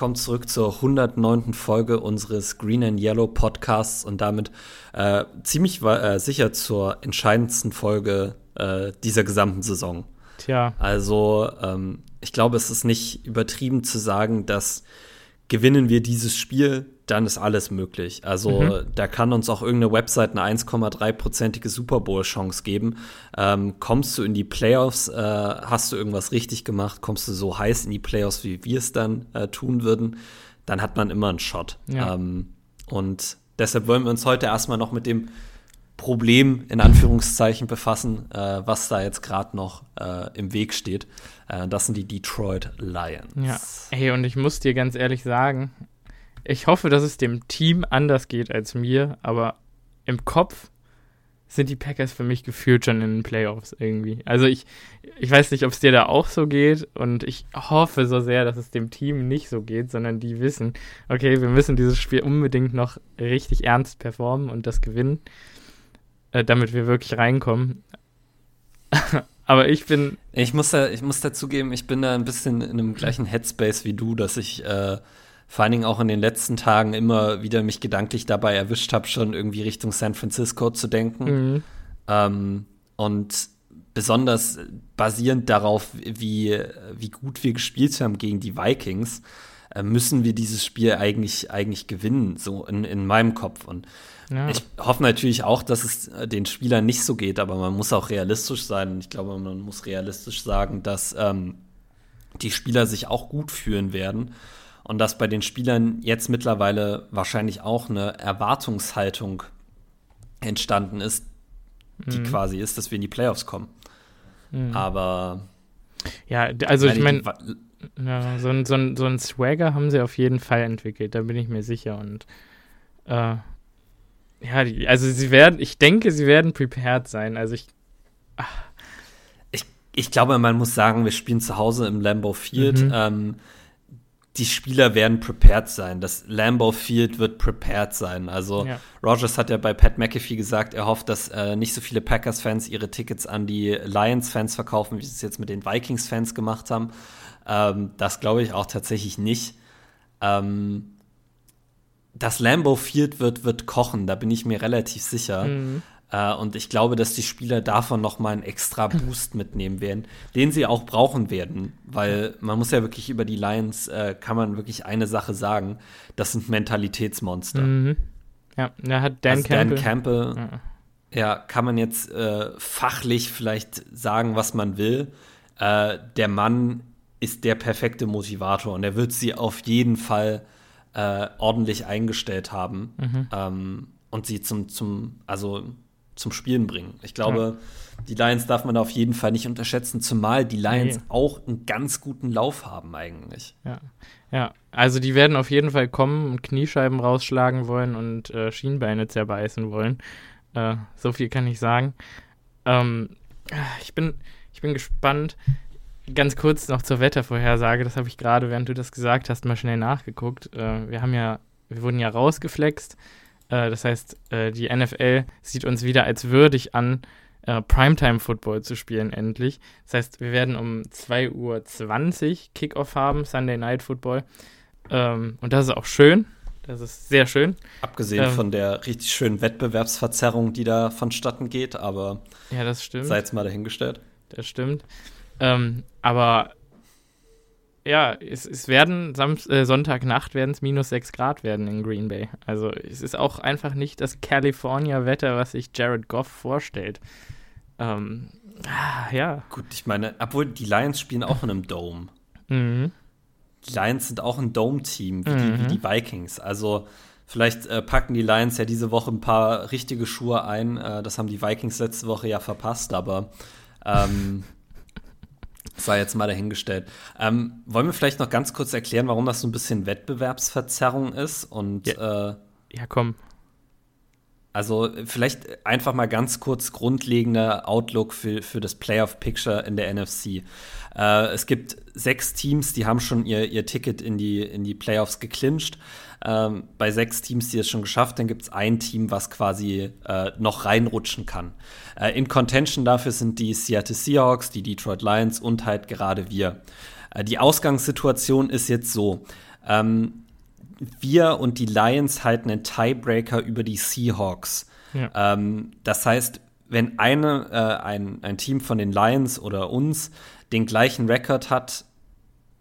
willkommen zurück zur 109. Folge unseres Green and Yellow Podcasts und damit äh, ziemlich äh, sicher zur entscheidendsten Folge äh, dieser gesamten Saison. Tja. Also, ähm, ich glaube, es ist nicht übertrieben zu sagen, dass gewinnen wir dieses Spiel, dann ist alles möglich. Also mhm. da kann uns auch irgendeine Website eine 1,3-prozentige Super Bowl-Chance geben. Ähm, kommst du in die Playoffs, äh, hast du irgendwas richtig gemacht, kommst du so heiß in die Playoffs, wie wir es dann äh, tun würden, dann hat man immer einen Shot. Ja. Ähm, und deshalb wollen wir uns heute erstmal noch mit dem Problem in Anführungszeichen befassen, äh, was da jetzt gerade noch äh, im Weg steht. Äh, das sind die Detroit Lions. Ja, hey, und ich muss dir ganz ehrlich sagen, ich hoffe, dass es dem Team anders geht als mir, aber im Kopf sind die Packers für mich gefühlt schon in den Playoffs irgendwie. Also ich, ich weiß nicht, ob es dir da auch so geht und ich hoffe so sehr, dass es dem Team nicht so geht, sondern die wissen, okay, wir müssen dieses Spiel unbedingt noch richtig ernst performen und das gewinnen äh, damit wir wirklich reinkommen. Aber ich bin. Ich muss, da, ich muss dazugeben, ich bin da ein bisschen in einem gleichen Headspace wie du, dass ich äh, vor allen Dingen auch in den letzten Tagen immer wieder mich gedanklich dabei erwischt habe, schon irgendwie Richtung San Francisco zu denken. Mhm. Ähm, und besonders basierend darauf, wie, wie gut wir gespielt haben gegen die Vikings, äh, müssen wir dieses Spiel eigentlich, eigentlich gewinnen, so in, in meinem Kopf. Und ja. Ich hoffe natürlich auch, dass es äh, den Spielern nicht so geht, aber man muss auch realistisch sein. Ich glaube, man muss realistisch sagen, dass ähm, die Spieler sich auch gut fühlen werden und dass bei den Spielern jetzt mittlerweile wahrscheinlich auch eine Erwartungshaltung entstanden ist, die mhm. quasi ist, dass wir in die Playoffs kommen. Mhm. Aber ja, also ich meine, ja, so, ein, so, ein, so ein Swagger haben sie auf jeden Fall entwickelt, da bin ich mir sicher und äh, ja, die, also sie werden, ich denke, sie werden prepared sein. Also ich, ich. Ich glaube, man muss sagen, wir spielen zu Hause im Lambeau Field. Mhm. Ähm, die Spieler werden prepared sein. Das Lambeau Field wird prepared sein. Also ja. Rogers hat ja bei Pat McAfee gesagt, er hofft, dass äh, nicht so viele Packers-Fans ihre Tickets an die Lions-Fans verkaufen, wie sie es jetzt mit den Vikings-Fans gemacht haben. Ähm, das glaube ich auch tatsächlich nicht. Ähm, das Lambo Field wird, wird kochen, da bin ich mir relativ sicher. Mhm. Äh, und ich glaube, dass die Spieler davon noch mal einen extra Boost mitnehmen werden, den sie auch brauchen werden, weil man muss ja wirklich über die Lions, äh, kann man wirklich eine Sache sagen, das sind Mentalitätsmonster. Mhm. Ja, da hat Dan also Campbell. Dan Campbell, ja. ja. kann man jetzt äh, fachlich vielleicht sagen, was man will. Äh, der Mann ist der perfekte Motivator und er wird sie auf jeden Fall äh, ordentlich eingestellt haben mhm. ähm, und sie zum, zum, also zum Spielen bringen. Ich glaube, ja. die Lions darf man auf jeden Fall nicht unterschätzen, zumal die Lions nee. auch einen ganz guten Lauf haben eigentlich. Ja. ja, also die werden auf jeden Fall kommen und Kniescheiben rausschlagen wollen und äh, Schienbeine zerbeißen wollen. Äh, so viel kann ich sagen. Ähm, ich bin, ich bin gespannt ganz kurz noch zur Wettervorhersage, das habe ich gerade, während du das gesagt hast, mal schnell nachgeguckt. Äh, wir haben ja, wir wurden ja rausgeflext. Äh, das heißt, äh, die NFL sieht uns wieder als würdig an, äh, Primetime-Football zu spielen, endlich. Das heißt, wir werden um 2.20 Uhr Kickoff haben, Sunday Night Football. Ähm, und das ist auch schön. Das ist sehr schön. Abgesehen ähm, von der richtig schönen Wettbewerbsverzerrung, die da vonstatten geht, aber ja, das stimmt. sei jetzt mal dahingestellt. Das stimmt. Ähm, aber ja, es, es werden Sam äh, Sonntagnacht werden es minus 6 Grad werden in Green Bay. Also es ist auch einfach nicht das California-Wetter, was sich Jared Goff vorstellt. Ähm, ah, ja. Gut, ich meine, obwohl die Lions spielen auch in einem Dome. Mhm. Die Lions sind auch ein Dome-Team, wie, mhm. wie, die Vikings. Also vielleicht äh, packen die Lions ja diese Woche ein paar richtige Schuhe ein. Äh, das haben die Vikings letzte Woche ja verpasst, aber ähm, sei jetzt mal dahingestellt. Ähm, wollen wir vielleicht noch ganz kurz erklären, warum das so ein bisschen Wettbewerbsverzerrung ist? Und ja, äh, ja komm. Also vielleicht einfach mal ganz kurz grundlegender Outlook für, für das Playoff-Picture in der NFC. Äh, es gibt sechs Teams, die haben schon ihr, ihr Ticket in die, in die Playoffs geclincht. Ähm, bei sechs Teams, die es schon geschafft, dann gibt es ein Team, was quasi äh, noch reinrutschen kann. Äh, in Contention dafür sind die Seattle Seahawks, die Detroit Lions und halt gerade wir. Äh, die Ausgangssituation ist jetzt so. ähm, wir und die Lions halten einen Tiebreaker über die Seahawks. Ja. Ähm, das heißt, wenn eine, äh, ein, ein Team von den Lions oder uns den gleichen Rekord hat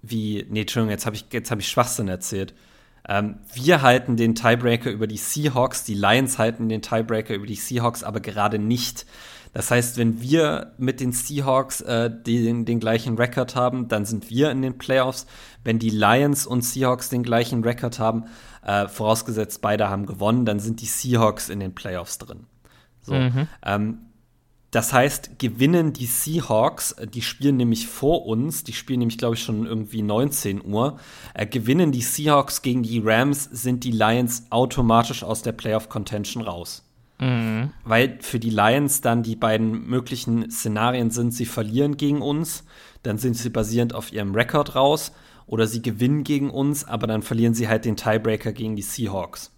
wie, nee, Entschuldigung, jetzt habe ich, hab ich Schwachsinn erzählt. Ähm, wir halten den Tiebreaker über die Seahawks, die Lions halten den Tiebreaker über die Seahawks, aber gerade nicht. Das heißt, wenn wir mit den Seahawks äh, den, den gleichen Rekord haben, dann sind wir in den Playoffs. Wenn die Lions und Seahawks den gleichen Rekord haben, äh, vorausgesetzt beide haben gewonnen, dann sind die Seahawks in den Playoffs drin. So. Mhm. Ähm, das heißt, gewinnen die Seahawks, äh, die spielen nämlich vor uns, die spielen nämlich, glaube ich, schon irgendwie 19 Uhr, äh, gewinnen die Seahawks gegen die Rams, sind die Lions automatisch aus der Playoff-Contention raus. Mhm. Weil für die Lions dann die beiden möglichen Szenarien sind, sie verlieren gegen uns, dann sind sie basierend auf ihrem Rekord raus, oder sie gewinnen gegen uns, aber dann verlieren sie halt den Tiebreaker gegen die Seahawks.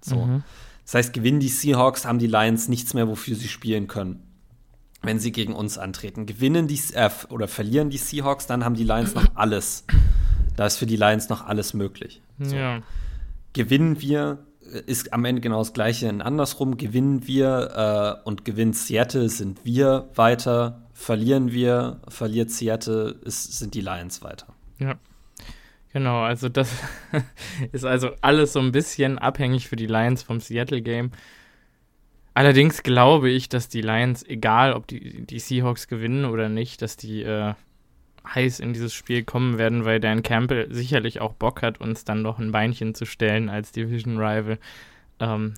So. Mhm. Das heißt, gewinnen die Seahawks, haben die Lions nichts mehr, wofür sie spielen können wenn sie gegen uns antreten. Gewinnen die äh, oder verlieren die Seahawks, dann haben die Lions noch alles. Da ist für die Lions noch alles möglich. So. Ja. Gewinnen wir, ist am Ende genau das Gleiche in andersrum. Gewinnen wir äh, und gewinnt Seattle, sind wir weiter. Verlieren wir, verliert Seattle, ist, sind die Lions weiter. Ja. Genau, also das ist also alles so ein bisschen abhängig für die Lions vom Seattle-Game. Allerdings glaube ich, dass die Lions, egal ob die, die Seahawks gewinnen oder nicht, dass die äh, heiß in dieses Spiel kommen werden, weil Dan Campbell sicherlich auch Bock hat, uns dann noch ein Beinchen zu stellen als Division Rival. Ähm,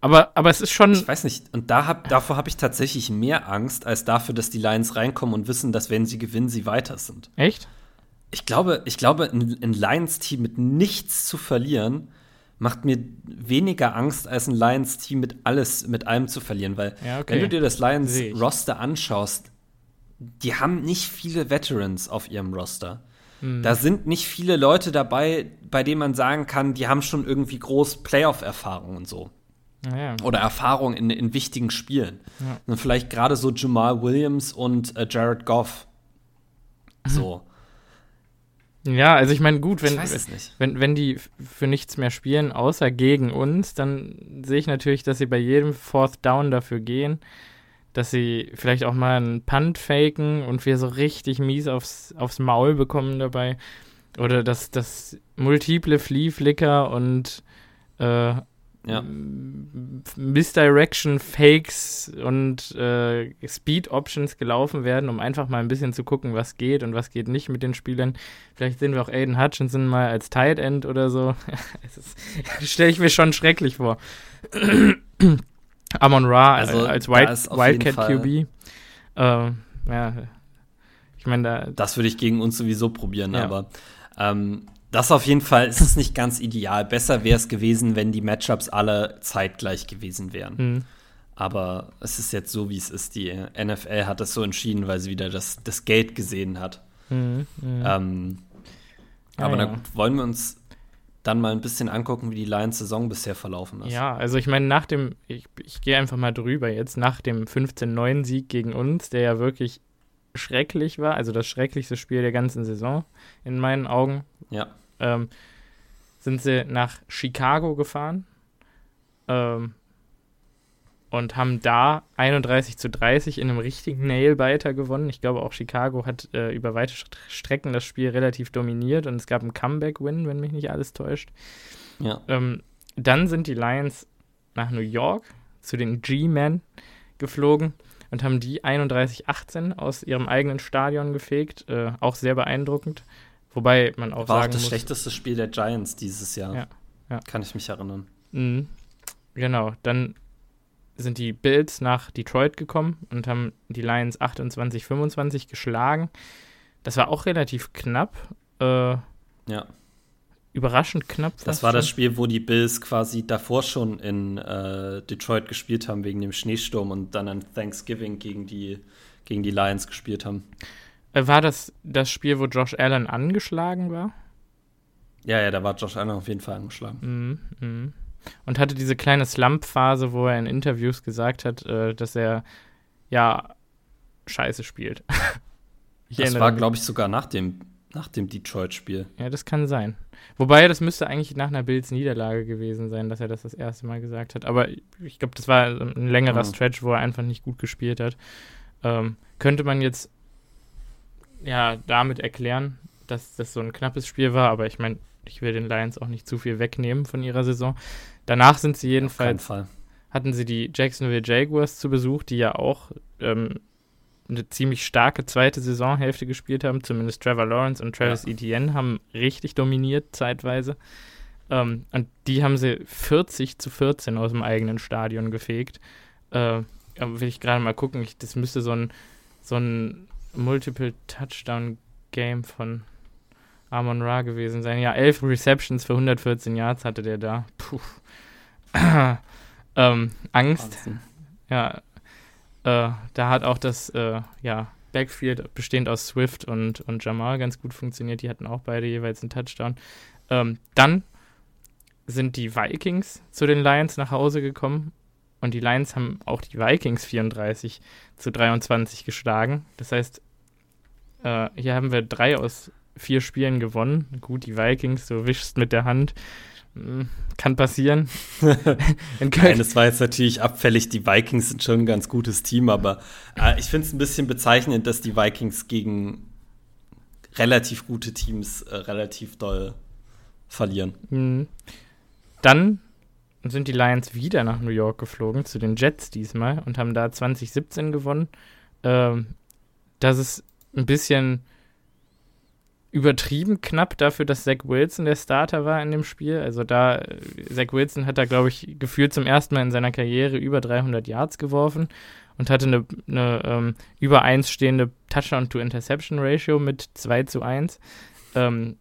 aber, aber es ist schon. Ich weiß nicht, und da hab, davor habe ich tatsächlich mehr Angst, als dafür, dass die Lions reinkommen und wissen, dass wenn sie gewinnen, sie weiter sind. Echt? Ich glaube, ich glaube, ein, ein Lions-Team mit nichts zu verlieren macht mir weniger Angst, als ein Lions-Team mit alles, mit allem zu verlieren. Weil, ja, okay. wenn du dir das Lions-Roster anschaust, die haben nicht viele Veterans auf ihrem Roster. Hm. Da sind nicht viele Leute dabei, bei denen man sagen kann, die haben schon irgendwie groß Playoff-Erfahrung und so. Ja. Oder Erfahrung in, in wichtigen Spielen. Ja. Und vielleicht gerade so Jamal Williams und äh, Jared Goff. So. Ja, also ich meine, gut, wenn, wenn, wenn die für nichts mehr spielen, außer gegen uns, dann sehe ich natürlich, dass sie bei jedem Fourth Down dafür gehen, dass sie vielleicht auch mal einen Punt faken und wir so richtig mies aufs, aufs Maul bekommen dabei. Oder dass das multiple Flea-Flicker und äh, ja. Misdirection, Fakes und äh, Speed Options gelaufen werden, um einfach mal ein bisschen zu gucken, was geht und was geht nicht mit den Spielern. Vielleicht sehen wir auch Aiden Hutchinson mal als Tight End oder so. das stelle ich mir schon schrecklich vor. Amon Ra also, als Wild, Wildcat QB. Äh, ja, ich meine, da. Das würde ich gegen uns sowieso probieren, ja. aber ähm, das auf jeden Fall ist es nicht ganz ideal. Besser wäre es gewesen, wenn die Matchups alle zeitgleich gewesen wären. Mhm. Aber es ist jetzt so, wie es ist. Die NFL hat das so entschieden, weil sie wieder das, das Geld gesehen hat. Mhm, mh. ähm, ja, aber ja. na gut, wollen wir uns dann mal ein bisschen angucken, wie die Lions-Saison bisher verlaufen ist. Ja, also ich meine, nach dem, ich, ich gehe einfach mal drüber jetzt, nach dem 15-9-Sieg gegen uns, der ja wirklich schrecklich war, also das schrecklichste Spiel der ganzen Saison in meinen Augen. Ja. Ähm, sind sie nach Chicago gefahren ähm, und haben da 31 zu 30 in einem richtigen Nailbiter gewonnen. Ich glaube, auch Chicago hat äh, über weite Strecken das Spiel relativ dominiert und es gab einen Comeback-Win, wenn mich nicht alles täuscht. Ja. Ähm, dann sind die Lions nach New York zu den G-Men geflogen und haben die 31-18 aus ihrem eigenen Stadion gefegt. Äh, auch sehr beeindruckend. Wobei man auch War sagen auch das muss, schlechteste Spiel der Giants dieses Jahr. Ja, ja. Kann ich mich erinnern. Mhm. Genau, dann sind die Bills nach Detroit gekommen und haben die Lions 28-25 geschlagen. Das war auch relativ knapp. Äh, ja überraschend knapp. Das war schon. das Spiel, wo die Bills quasi davor schon in äh, Detroit gespielt haben wegen dem Schneesturm und dann an Thanksgiving gegen die, gegen die Lions gespielt haben. Äh, war das das Spiel, wo Josh Allen angeschlagen war? Ja, ja, da war Josh Allen auf jeden Fall angeschlagen. Mhm, mh. Und hatte diese kleine Slump-Phase, wo er in Interviews gesagt hat, äh, dass er ja scheiße spielt. das war, glaube ich, sogar nach dem Nach dem Detroit-Spiel. Ja, das kann sein. Wobei, das müsste eigentlich nach einer Bills-Niederlage gewesen sein, dass er das das erste Mal gesagt hat. Aber ich glaube, das war ein längerer mhm. Stretch, wo er einfach nicht gut gespielt hat. Ähm, könnte man jetzt ja damit erklären, dass das so ein knappes Spiel war, aber ich meine, ich will den Lions auch nicht zu viel wegnehmen von ihrer Saison. Danach sind sie jedenfalls, hatten sie die Jacksonville Jaguars zu Besuch, die ja auch ähm, eine ziemlich starke zweite Saisonhälfte gespielt haben. Zumindest Trevor Lawrence und Travis ja. Etienne haben richtig dominiert zeitweise. Ähm, und die haben sie 40 zu 14 aus dem eigenen Stadion gefegt. Äh, will ich gerade mal gucken. Ich, das müsste so ein, so ein Multiple-Touchdown-Game von Amon Ra gewesen sein. Ja, 11 Receptions für 114 Yards hatte der da. Puh. ähm, Angst. Wahnsinn. Ja, äh, da hat auch das äh, ja, Backfield bestehend aus Swift und, und Jamal ganz gut funktioniert. Die hatten auch beide jeweils einen Touchdown. Ähm, dann sind die Vikings zu den Lions nach Hause gekommen und die Lions haben auch die Vikings 34 zu 23 geschlagen. Das heißt, äh, hier haben wir drei aus vier Spielen gewonnen. Gut, die Vikings, du wischst mit der Hand. Hm, kann passieren. Nein, es war jetzt natürlich abfällig. Die Vikings sind schon ein ganz gutes Team, aber äh, ich finde es ein bisschen bezeichnend, dass die Vikings gegen relativ gute Teams äh, relativ doll verlieren. Mhm. Dann sind die Lions wieder nach New York geflogen, zu den Jets diesmal, und haben da 2017 gewonnen. Ähm, das ist ein bisschen übertrieben knapp dafür, dass Zach Wilson der Starter war in dem Spiel. Also da, äh, Zach Wilson hat da, glaube ich, gefühlt zum ersten Mal in seiner Karriere über 300 Yards geworfen und hatte eine, eine ähm, über 1 stehende Touchdown-to-Interception-Ratio mit 2 zu 1. Ähm,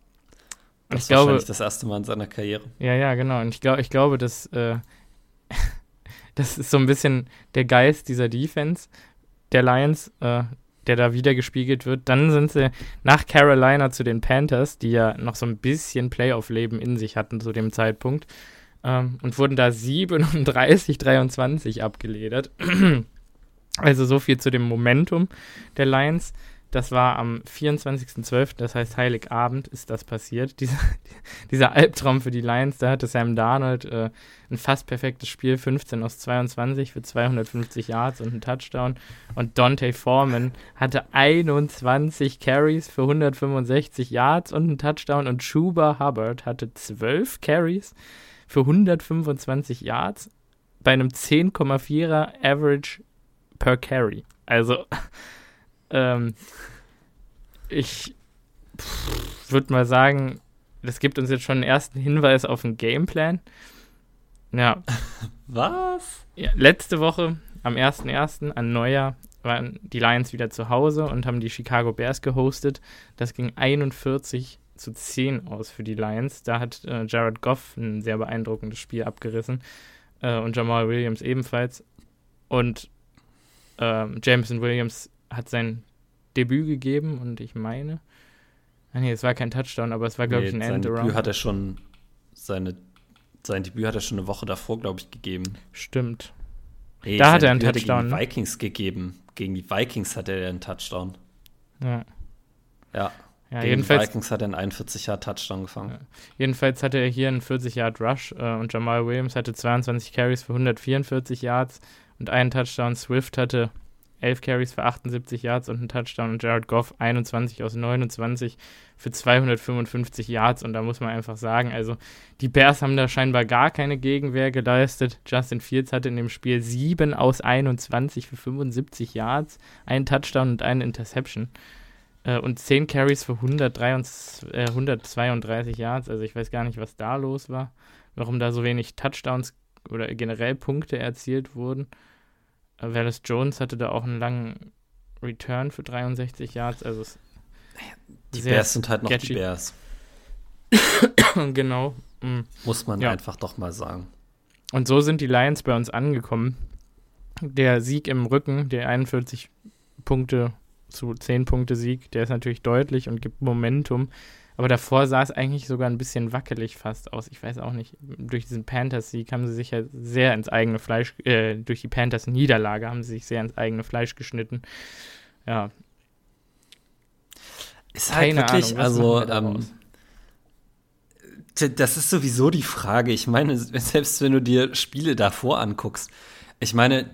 das ist glaube, wahrscheinlich das erste Mal in seiner Karriere. Ja, ja, genau. Und ich, glaub, ich glaube, dass äh, das ist so ein bisschen der Geist dieser Defense der Lions, äh, der da wieder gespiegelt wird. Dann sind sie nach Carolina zu den Panthers, die ja noch so ein bisschen Playoff-Leben in sich hatten zu dem Zeitpunkt ähm, und wurden da 37-23 abgeledert. also so viel zu dem Momentum der Lions. Das war am 24.12., das heißt Heiligabend ist das passiert. Dieser, dieser Albtraum für die Lions, da hatte Sam Darnold äh, ein fast perfektes Spiel, 15 aus 22 für 250 Yards und einen Touchdown. Und Dante Foreman hatte 21 Carries für 165 Yards und einen Touchdown. Und Schuba Hubbard hatte 12 Carries für 125 Yards bei einem 10,4er Average per Carry. Also ähm, ich würde mal sagen, das gibt uns jetzt schon einen ersten Hinweis auf einen Gameplan. Ja. Was? Ja, letzte Woche, am 1.1. an Neujahr, waren die Lions wieder zu Hause und haben die Chicago Bears gehostet. Das ging 41 zu 10 aus für die Lions. Da hat äh, Jared Goff ein sehr beeindruckendes Spiel abgerissen äh, und Jamal Williams ebenfalls. Und äh, Jameson Williams hat sein Debüt gegeben und ich meine, ah nee, es war kein Touchdown, aber es war, glaube nee, ich, ein End Debüt hat er schon, seine, sein Debüt hat er schon eine Woche davor, glaube ich, gegeben. Stimmt. Nee, da hat er einen Debüt Touchdown. Hat er gegen die Vikings gegeben. Gegen die Vikings hatte er einen Touchdown. Ja. Ja. Ja, Gegen jedenfalls, die Vikings hat er einen 41 Yard Touchdown gefangen. Ja. Jedenfalls hatte er hier einen 40 Yard Rush äh, und Jamal Williams hatte 22 Carries für 144 Yards und einen Touchdown. Swift hatte 11 Carries für 78 Yards und einen Touchdown und Jared Goff 21 aus 29 für 255 Yards und da muss man einfach sagen, also die Bears haben da scheinbar gar keine Gegenwehr geleistet. Justin Fields hatte in dem Spiel 7 aus 21 für 75 Yards, einen Touchdown und eine Interception äh, und 10 Carries für 133, äh, 132 Yards, also ich weiß gar nicht, was da los war, warum da so wenig Touchdowns oder generell Punkte erzielt wurden. Wallace Jones hatte da auch einen langen Return für 63 Yards. Also die Bears sind halt noch sketchy. die Bears. genau. Mhm. Muss man ja. einfach doch mal sagen. Und so sind die Lions bei uns angekommen. Der Sieg im Rücken, der 41 Punkte zu 10 Punkte Sieg, der ist natürlich deutlich und gibt Momentum. Aber davor sah es eigentlich sogar ein bisschen wackelig fast aus. Ich weiß auch nicht. Durch diesen Panthers-Sieg haben sie sich ja sehr ins eigene Fleisch, äh, durch die Panthers-Niederlage haben sie sich sehr ins eigene Fleisch geschnitten. Ja. Ist halt Keine wirklich, Ahnung, also, ähm, das ist sowieso die Frage. Ich meine, selbst wenn du dir Spiele davor anguckst, ich meine,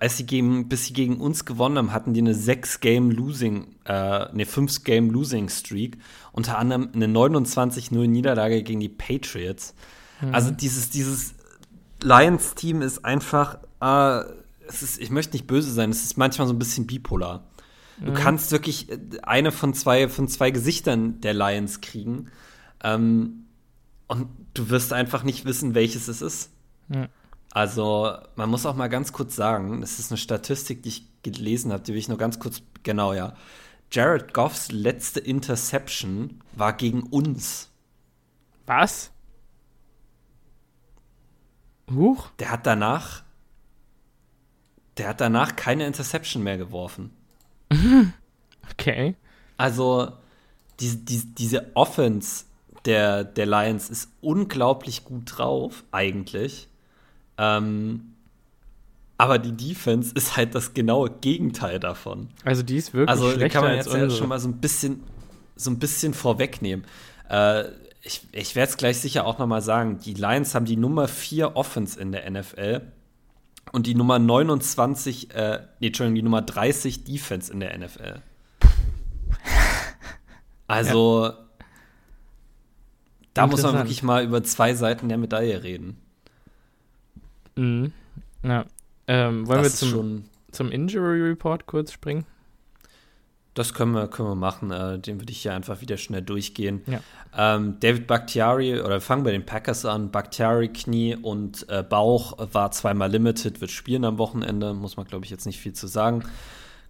als sie gegen, bis sie gegen uns gewonnen haben, hatten die eine 6-Game-Losing, äh, eine 5-Game-Losing-Streak. Unter anderem eine 29-0-Niederlage gegen die Patriots. Also dieses, dieses Lions-Team ist einfach, äh, es ist, ich möchte nicht böse sein, es ist manchmal so ein bisschen bipolar. Du kannst wirklich äh, eine von zwei, von zwei Gesichtern der Lions kriegen. Ähm, und du wirst einfach nicht wissen, welches es ist. Ja. Also, man muss auch mal ganz kurz sagen, das ist eine Statistik, die ich gelesen habe, die will ich nur ganz kurz, genau, ja. Jared Goffs letzte Interception war gegen uns. Was? Huch. Der hat danach, der hat danach keine Interception mehr geworfen. Okay. Also, die, die, diese Offense der, der Lions ist unglaublich gut drauf, eigentlich. Ähm, aber die Defense ist halt das genaue Gegenteil davon. Also die ist wirklich Also, schlechter kann man jetzt ja unsere. schon mal so ein bisschen, so ein bisschen vorwegnehmen. Äh, ich ich werde es gleich sicher auch noch mal sagen. Die Lions haben die Nummer 4 Offense in der NFL und die Nummer 29, äh, nee, Entschuldigung, die Nummer 30 Defense in der NFL. Also, da muss man wirklich mal über zwei Seiten der Medaille reden. Mhm. Ja. Ähm, wollen das wir zum, zum Injury Report kurz springen? das können wir, können wir machen. Äh, den würde ich hier einfach wieder schnell durchgehen. Ja. Ähm, David Bakhtiari, oder wir fangen bei den Packers an. Bakhtiari, Knie und äh, Bauch war zweimal limited, wird spielen am Wochenende. Muss man, glaube ich, jetzt nicht viel zu sagen.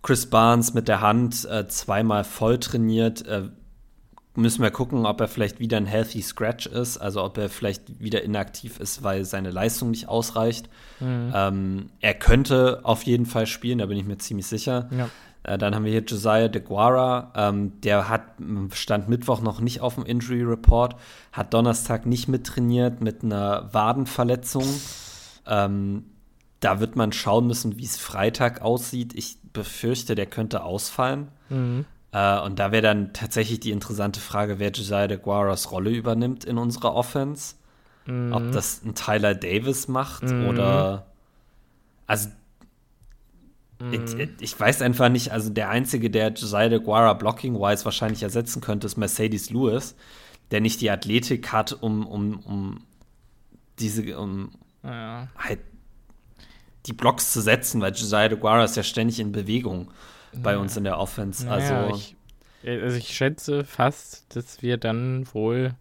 Chris Barnes mit der Hand äh, zweimal voll trainiert. Müssen wir gucken, ob er vielleicht wieder ein healthy Scratch ist, also ob er vielleicht wieder inaktiv ist, weil seine Leistung nicht ausreicht. Ähm, er könnte auf jeden Fall spielen, da bin ich mir ziemlich sicher. Ja. Äh, dann haben wir hier Josiah DeGuara, ähm, der hat stand Mittwoch noch nicht auf dem Injury Report, hat Donnerstag nicht mittrainiert mit einer Wadenverletzung. Ähm, da wird man schauen müssen, wie es Freitag aussieht. Ich befürchte, der könnte ausfallen. Mhm. Äh, und da wäre dann tatsächlich die interessante Frage, wer Josiah DeGuaras Rolle übernimmt in unserer Offense. Mhm. Ob das ein Tyler Davis macht Mhm. oder. Also, ich, ich weiß einfach nicht. Also, der Einzige, der Josiah DeGuara blocking-wise wahrscheinlich ersetzen könnte, ist Mercedes Lewis, der nicht die Athletik hat, um, um, um diese, um Ja. halt die Blocks zu setzen, weil Josiah DeGuara ist ja ständig in Bewegung bei uns in der Offense. Also, Naja, ich, also ich schätze fast, dass wir dann wohl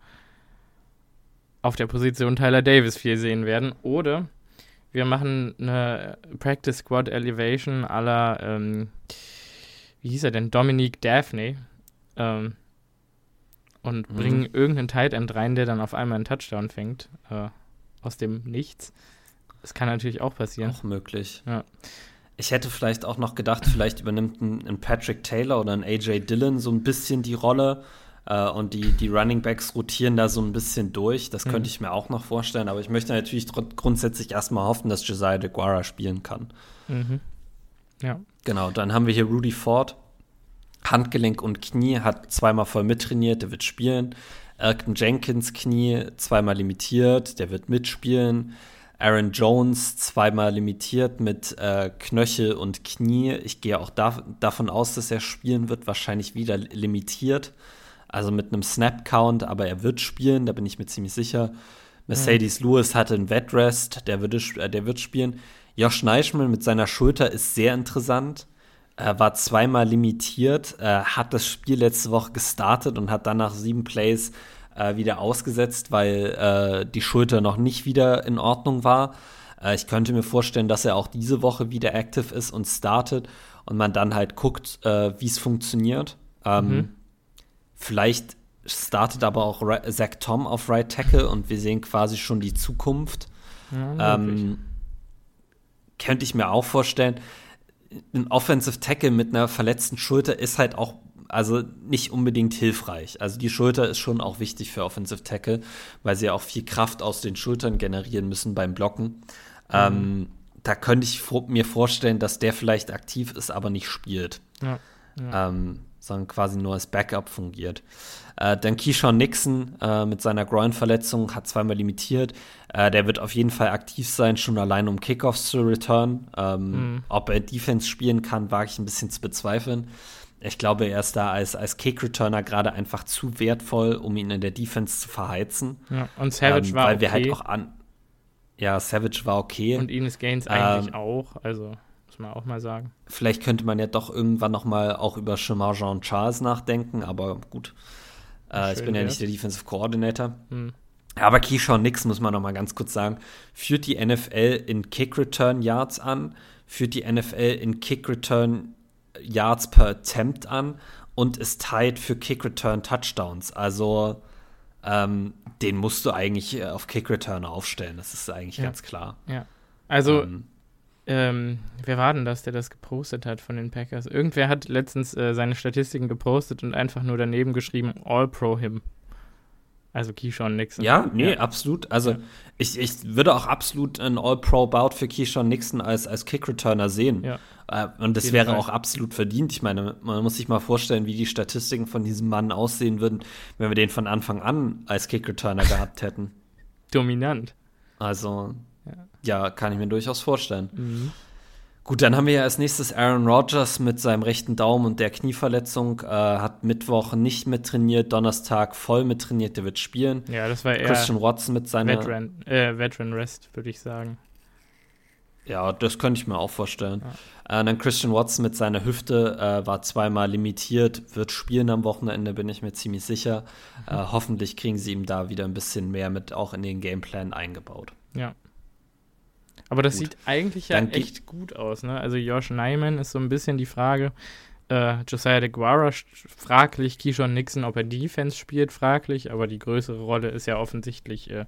auf der Position Tyler Davis viel sehen werden. Oder wir machen eine Practice Squad Elevation la, ähm, wie hieß er denn, Dominique Daphne. Ähm, und Mhm. bringen irgendeinen Tight End rein, der dann auf einmal einen Touchdown fängt. Äh, aus dem Nichts. Das kann natürlich auch passieren. Auch möglich. Ja. Ich hätte vielleicht auch noch gedacht, vielleicht übernimmt ein, ein Patrick Taylor oder ein AJ Dillon so ein bisschen die Rolle äh, und die, die Running Backs rotieren da so ein bisschen durch. Das könnte Mhm. ich mir auch noch vorstellen, aber ich möchte natürlich grundsätzlich erstmal hoffen, dass Josiah DeGuara spielen kann. Mhm. Ja. Genau, dann haben wir hier Rudy Ford. Handgelenk und Knie hat zweimal voll mittrainiert, der wird spielen. Elton Jenkins Knie zweimal limitiert, der wird mitspielen. Aaron Jones zweimal limitiert mit äh, Knöchel und Knie. Ich gehe auch da, davon aus, dass er spielen wird, wahrscheinlich wieder limitiert. Also mit einem Snap-Count, aber er wird spielen, da bin ich mir ziemlich sicher. Mercedes Lewis hatte einen Wetrest, der, würde, äh, der wird spielen. Josh Neischmann mit seiner Schulter ist sehr interessant. Er war zweimal limitiert, äh, hat das Spiel letzte Woche gestartet und hat dann nach sieben Plays äh, wieder ausgesetzt, weil äh, die Schulter noch nicht wieder in Ordnung war. Äh, ich könnte mir vorstellen, dass er auch diese Woche wieder active ist und startet und man dann halt guckt, äh, wie es funktioniert. Ähm, Mhm. Vielleicht startet aber auch Ra Zach Tom auf Right Tackle und wir sehen quasi schon die Zukunft. ja. Ähm, könnte ich mir auch vorstellen. Ein Offensive Tackle mit einer verletzten Schulter ist halt auch also nicht unbedingt hilfreich. Also die Schulter ist schon auch wichtig für Offensive Tackle, weil sie ja auch viel Kraft aus den Schultern generieren müssen beim Blocken. Ähm, da könnte ich mir vorstellen, dass der vielleicht aktiv ist, aber nicht spielt. ja. Ja. Ähm, sondern quasi nur als Backup fungiert. Äh, dann Keyshawn Nixon äh, mit seiner Groin-Verletzung hat zweimal limitiert. Äh, der wird auf jeden Fall aktiv sein, schon allein um Kickoffs zu return. Ähm, mhm. Ob er Defense spielen kann, wage ich ein bisschen zu bezweifeln. Ich glaube, er ist da als, als Kick-Returner gerade einfach zu wertvoll, um ihn in der Defense zu verheizen. Ja, und Savage ähm, war weil okay. wir halt auch an. Ja, Savage war okay. Und Ines Gaines eigentlich ähm, auch. Also muss man auch mal sagen. Vielleicht könnte man ja doch irgendwann noch mal auch über Chemin Jean Charles nachdenken, aber gut. Äh, ich bin ja nicht der Defensive Coordinator. Hm. Aber Keyshawn Nix, muss man noch mal ganz kurz sagen, führt die NFL in Kick-Return-Yards an, führt die NFL in Kick-Return Yards per Attempt an und ist tied für Kick-Return-Touchdowns. Also ähm, den musst du eigentlich äh, auf Kick-Return aufstellen. Das ist eigentlich ja. ganz klar. Ja. Also ähm, ähm, wer war denn das, der das gepostet hat von den Packers? Irgendwer hat letztens äh, seine Statistiken gepostet und einfach nur daneben geschrieben, All-Pro him. Also Keyshawn Nixon. Ja, nee, ja. absolut. Also ja. ich, ich würde auch absolut ein All-Pro-Bout für Keyshawn Nixon als, als Kick-Returner sehen. Ja. Äh, und das wäre Fall. auch absolut verdient. Ich meine, man muss sich mal vorstellen, wie die Statistiken von diesem Mann aussehen würden, wenn wir den von Anfang an als Kick-Returner gehabt hätten. Dominant. Also, ja, kann ich mir durchaus vorstellen. Mhm. Gut, dann haben wir ja als nächstes Aaron Rodgers mit seinem rechten Daumen und der Knieverletzung. Äh, hat Mittwoch nicht mit trainiert, Donnerstag voll mit trainiert, der wird spielen. Ja, das war eher Christian Watson mit seiner Veteran, äh, Veteran Rest, würde ich sagen. Ja, das könnte ich mir auch vorstellen. Ja. Äh, dann Christian Watson mit seiner Hüfte äh, war zweimal limitiert, wird spielen am Wochenende, bin ich mir ziemlich sicher. Mhm. Äh, hoffentlich kriegen sie ihm da wieder ein bisschen mehr mit auch in den Gameplan eingebaut. Ja. Aber das gut. sieht eigentlich ja Dann echt gut aus, ne? Also Josh Nyman ist so ein bisschen die Frage. Äh, Josiah DeGuara fraglich, Keyshawn Nixon, ob er Defense spielt, fraglich, aber die größere Rolle ist ja offensichtlich äh,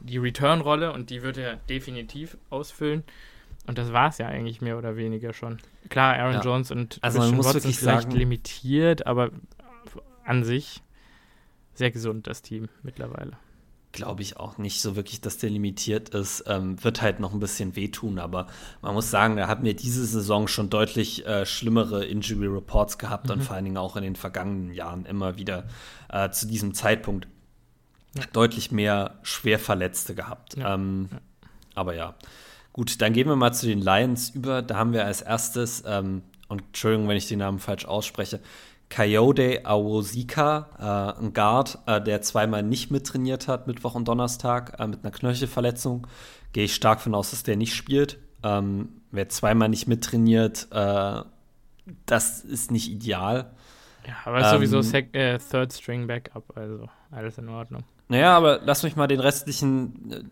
die Return-Rolle und die wird er definitiv ausfüllen. Und das war es ja eigentlich mehr oder weniger schon. Klar, Aaron ja. Jones und also Christian Watson vielleicht sagen, limitiert, aber an sich sehr gesund, das Team mittlerweile glaube ich auch nicht so wirklich, dass der limitiert ist. Ähm, wird halt noch ein bisschen wehtun, aber man muss sagen, da haben wir diese Saison schon deutlich äh, schlimmere Injury Reports gehabt mhm. und vor allen Dingen auch in den vergangenen Jahren immer wieder äh, zu diesem Zeitpunkt ja. deutlich mehr Schwerverletzte gehabt. Ja. Ähm, ja. Aber ja. Gut, dann gehen wir mal zu den Lions über. Da haben wir als erstes, ähm, und Entschuldigung, wenn ich den Namen falsch ausspreche, Coyote Awosika, äh, ein Guard, äh, der zweimal nicht mittrainiert hat, Mittwoch und Donnerstag, äh, mit einer Knöchelverletzung. Gehe ich stark von aus, dass der nicht spielt. Ähm, wer zweimal nicht mittrainiert, äh, das ist nicht ideal. Ja, aber ähm, sowieso Sec äh, Third String Backup, also alles in Ordnung. Naja, aber lass mich mal den restlichen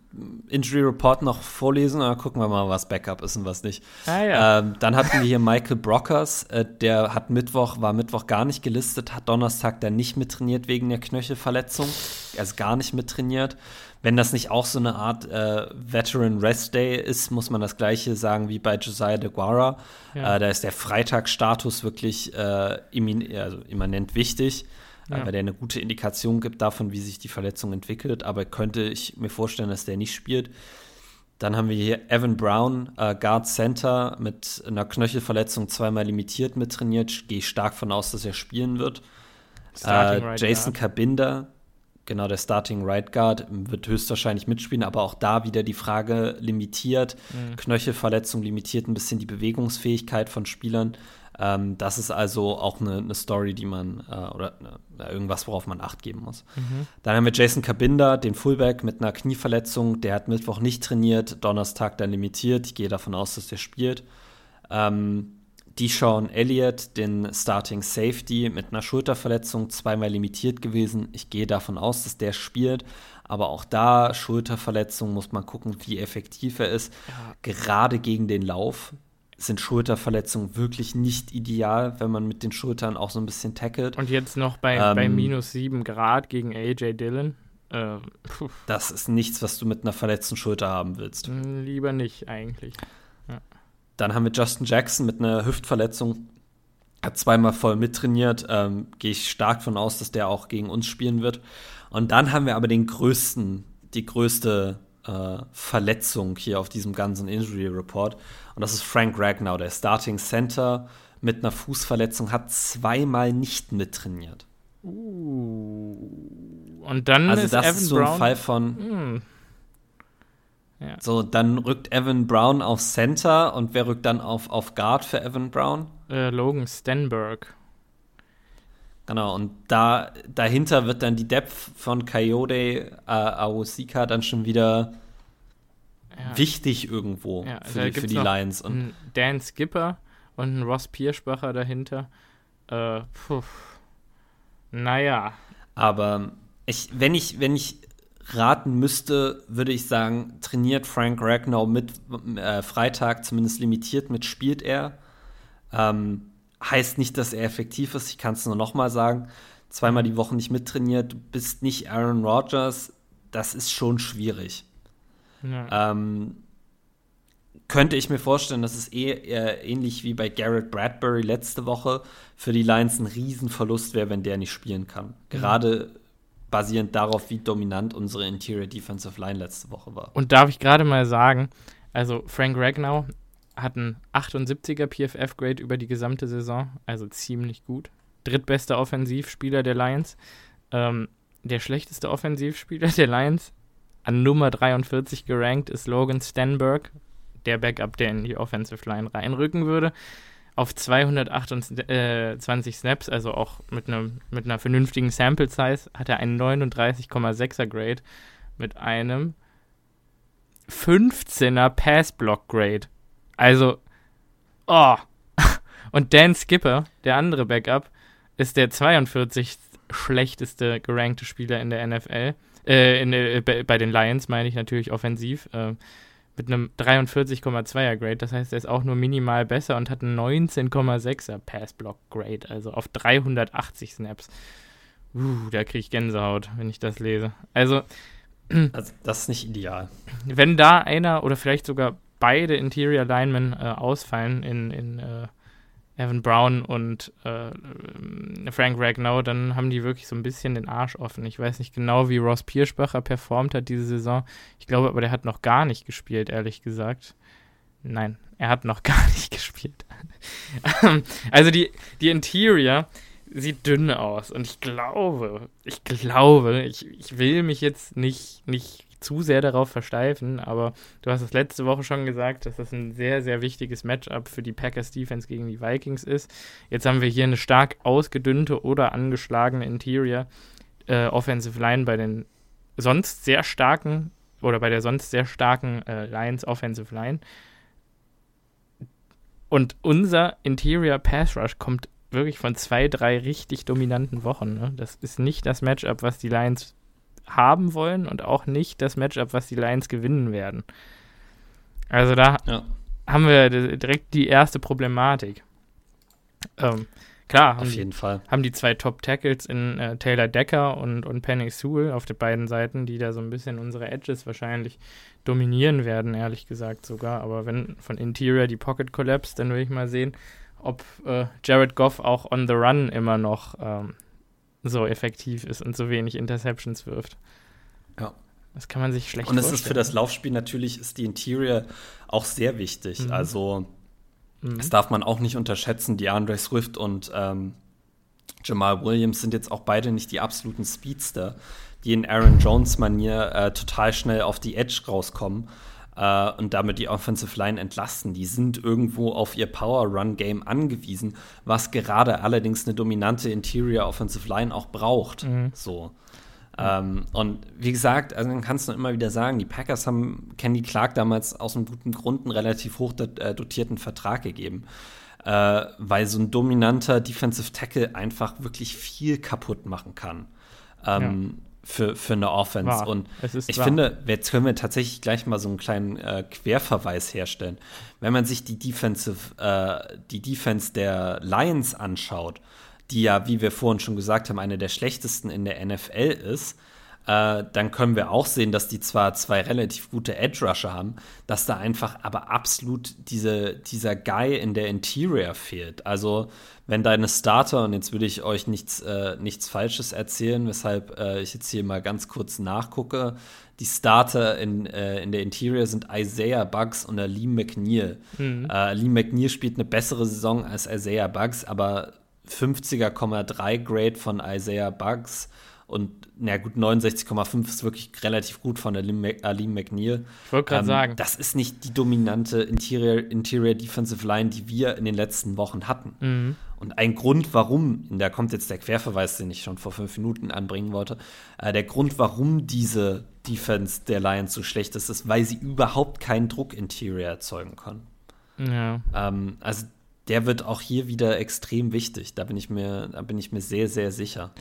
äh, Injury Report noch vorlesen, dann gucken wir mal, was Backup ist und was nicht. Ah, ja. ähm, dann hatten wir hier Michael Brockers, äh, der hat Mittwoch, war Mittwoch gar nicht gelistet, hat Donnerstag dann nicht mittrainiert wegen der Knöchelverletzung. Er ist gar nicht mittrainiert. Wenn das nicht auch so eine Art äh, Veteran Rest Day ist, muss man das gleiche sagen wie bei Josiah DeGuara. Ja. Äh, da ist der Freitagsstatus wirklich äh, also immanent wichtig ja. weil der eine gute Indikation gibt davon, wie sich die Verletzung entwickelt. Aber könnte ich mir vorstellen, dass der nicht spielt. Dann haben wir hier Evan Brown, äh, Guard Center, mit einer Knöchelverletzung zweimal limitiert mittrainiert. Gehe ich stark von aus, dass er spielen wird. Äh, right Jason Guard. Kabinda, genau der Starting Right Guard, wird höchstwahrscheinlich mitspielen, aber auch da wieder die Frage limitiert. Mhm. Knöchelverletzung limitiert ein bisschen die Bewegungsfähigkeit von Spielern. Ähm, das ist also auch eine, eine Story, die man, äh, oder äh, irgendwas, worauf man Acht geben muss. Mhm. Dann haben wir Jason Kabinda, den Fullback mit einer Knieverletzung. Der hat Mittwoch nicht trainiert, Donnerstag dann limitiert. Ich gehe davon aus, dass der spielt. Ähm, Deshaun Elliott, den Starting Safety mit einer Schulterverletzung, zweimal limitiert gewesen. Ich gehe davon aus, dass der spielt. Aber auch da, Schulterverletzung, muss man gucken, wie effektiv er ist. Ja. Gerade gegen den Lauf sind Schulterverletzungen wirklich nicht ideal, wenn man mit den Schultern auch so ein bisschen tackelt. Und jetzt noch bei, ähm, bei minus 7 Grad gegen AJ Dillon. Äh, das ist nichts, was du mit einer verletzten Schulter haben willst. Hm, lieber nicht, eigentlich. Ja. Dann haben wir Justin Jackson mit einer Hüftverletzung. Hat zweimal voll mittrainiert. Ähm, Gehe ich stark von aus, dass der auch gegen uns spielen wird. Und dann haben wir aber den größten, die größte äh, Verletzung hier auf diesem ganzen Injury Report. Und das ist Frank Ragnow, der Starting Center mit einer Fußverletzung, hat zweimal nicht mittrainiert. Uh. Und dann also ist das Evan ist so Brown. ein Fall von, Hm. Ja. so, dann rückt Evan Brown auf Center und wer rückt dann auf, auf Guard für Evan Brown? Äh, Logan Stenberg. Genau, und da dahinter wird dann die Depth von Coyote äh, Aosika dann schon wieder Ja. wichtig irgendwo Ja, für, die, für die Lions. Und Ein Dan Skipper und ein Ross Pierschbacher dahinter. Äh, puh. Naja. Aber ich, wenn ich, wenn ich raten müsste, würde ich sagen, trainiert Frank Ragnow mit äh, Freitag, zumindest limitiert mit, spielt er. Ähm, heißt nicht, dass er effektiv ist. Ich kann es nur nochmal sagen. Zweimal die Woche nicht mittrainiert, du bist nicht Aaron Rodgers. Das ist schon schwierig. Ja. Ähm, könnte ich mir vorstellen, dass es eh äh, ähnlich wie bei Garrett Bradbury letzte Woche für die Lions ein Riesenverlust wäre, wenn der nicht spielen kann. Gerade basierend darauf, wie dominant unsere Interior Defensive Line letzte Woche war. Und darf ich gerade mal sagen, also Frank Ragnow hat einen 78er PFF-Grade über die gesamte Saison, also ziemlich gut. Drittbester Offensivspieler der Lions. Ähm, der schlechteste Offensivspieler der Lions, an Nummer 43 gerankt, ist Logan Stenberg, der Backup, der in die Offensive Line reinrücken würde. Auf 228 Snaps, also auch mit, einem, mit einer vernünftigen Sample Size, hat er einen 39,6er Grade mit einem 15er Pass-Block-Grade. Also, oh. Und Dan Skipper, der andere Backup, ist der 42 schlechteste gerankte Spieler in der NFL. Äh, in, äh, bei den Lions meine ich natürlich offensiv. Äh, mit einem 43,2er Grade. Das heißt, er ist auch nur minimal besser und hat einen 19,6er Pass-Block-Grade. Also auf 380 Snaps. Uh, da kriege ich Gänsehaut, wenn ich das lese. Also, Also, das ist nicht ideal. wenn da einer oder vielleicht sogar beide Interior Linemen äh, ausfallen in, in äh, Evan Brown und äh, äh, Frank Ragnow, dann haben die wirklich so ein bisschen den Arsch offen. Ich weiß nicht genau, wie Ross Pierschbacher performt hat diese Saison. Ich glaube aber, der hat noch gar nicht gespielt, ehrlich gesagt. Nein, er hat noch gar nicht gespielt. also die, die Interior sieht dünn aus und ich glaube, ich glaube, ich, ich will mich jetzt nicht, nicht zu sehr darauf versteifen, aber du hast es letzte Woche schon gesagt, dass das ein sehr, sehr wichtiges Matchup für die Packers Defense gegen die Vikings ist. Jetzt haben wir hier eine stark ausgedünnte oder angeschlagene Interior äh, Offensive Line bei den sonst sehr starken oder bei der sonst sehr starken äh, Lions Offensive Line. Und unser Interior Pass Rush kommt wirklich von zwei, drei richtig dominanten Wochen. Ne? Das ist nicht das Matchup, was die Lions haben wollen und auch nicht das Matchup, was die Lions gewinnen werden. Also da Ja. haben wir di- direkt die erste Problematik. Ähm, klar, haben Auf die, jeden Fall. haben die zwei Top-Tackles in äh, Taylor Decker und, und Penny Sewell auf den beiden Seiten, die da so ein bisschen unsere Edges wahrscheinlich dominieren werden, ehrlich gesagt sogar. Aber wenn von Interior die Pocket collapse, dann will ich mal sehen, ob äh, Jared Goff auch on the run immer noch ähm, so effektiv ist und so wenig Interceptions wirft. Ja. Das kann man sich schlecht Und es vorstellen. ist für das Laufspiel natürlich ist die Interior auch sehr wichtig. Mhm. Also Mhm. das darf man auch nicht unterschätzen. Die Andre Swift und ähm, Jamal Williams sind jetzt auch beide nicht die absoluten Speedster, die in Aaron Jones Manier äh, total schnell auf die Edge rauskommen äh, und damit die Offensive Line entlasten. Die sind irgendwo auf ihr Power Run Game angewiesen, was gerade allerdings eine dominante Interior Offensive Line auch braucht. Mhm. So. Ähm, und wie gesagt, also man kann es nur immer wieder sagen, die Packers haben Kenny Clark damals aus einem guten Grund einen relativ hoch äh, dotierten Vertrag gegeben, äh, weil so ein dominanter Defensive Tackle einfach wirklich viel kaputt machen kann ähm, für, für eine Offense. Wahr. Und ich wahr. finde, jetzt können wir tatsächlich gleich mal so einen kleinen äh, Querverweis herstellen. Wenn man sich die Defensive, äh, die Defense der Lions anschaut, die ja, wie wir vorhin schon gesagt haben, eine der schlechtesten in der NFL ist, äh, dann können wir auch sehen, dass die zwar zwei relativ gute Edge-Rusher haben, dass da einfach aber absolut diese, dieser Guy in der Interior fehlt. Also, wenn deine Starter, und jetzt würde ich euch nichts, äh, nichts Falsches erzählen, weshalb äh, ich jetzt hier mal ganz kurz nachgucke, die Starter in, äh, in der Interior sind Isaiah Bugs und Aleem McNeil. Mhm. Äh, Aleem McNeil spielt eine bessere Saison als Isaiah Bugs, aber 50er,3 Grade von Isaiah Bugs und na gut, 69,5 ist wirklich relativ gut von Alim McNeil. Ich wollte gerade ähm, sagen. Das ist nicht die dominante Interior, Interior Defensive Line, die wir in den letzten Wochen hatten. Mhm. Und ein Grund, warum, da kommt jetzt der Querverweis, den ich schon vor fünf Minuten anbringen wollte, äh, der Grund, warum diese Defense der Lions so schlecht ist, ist, weil sie überhaupt keinen Druck-Interior erzeugen können. Ja. Ähm, also der wird auch hier wieder extrem wichtig. Da bin ich mir, da bin ich mir sehr, sehr sicher.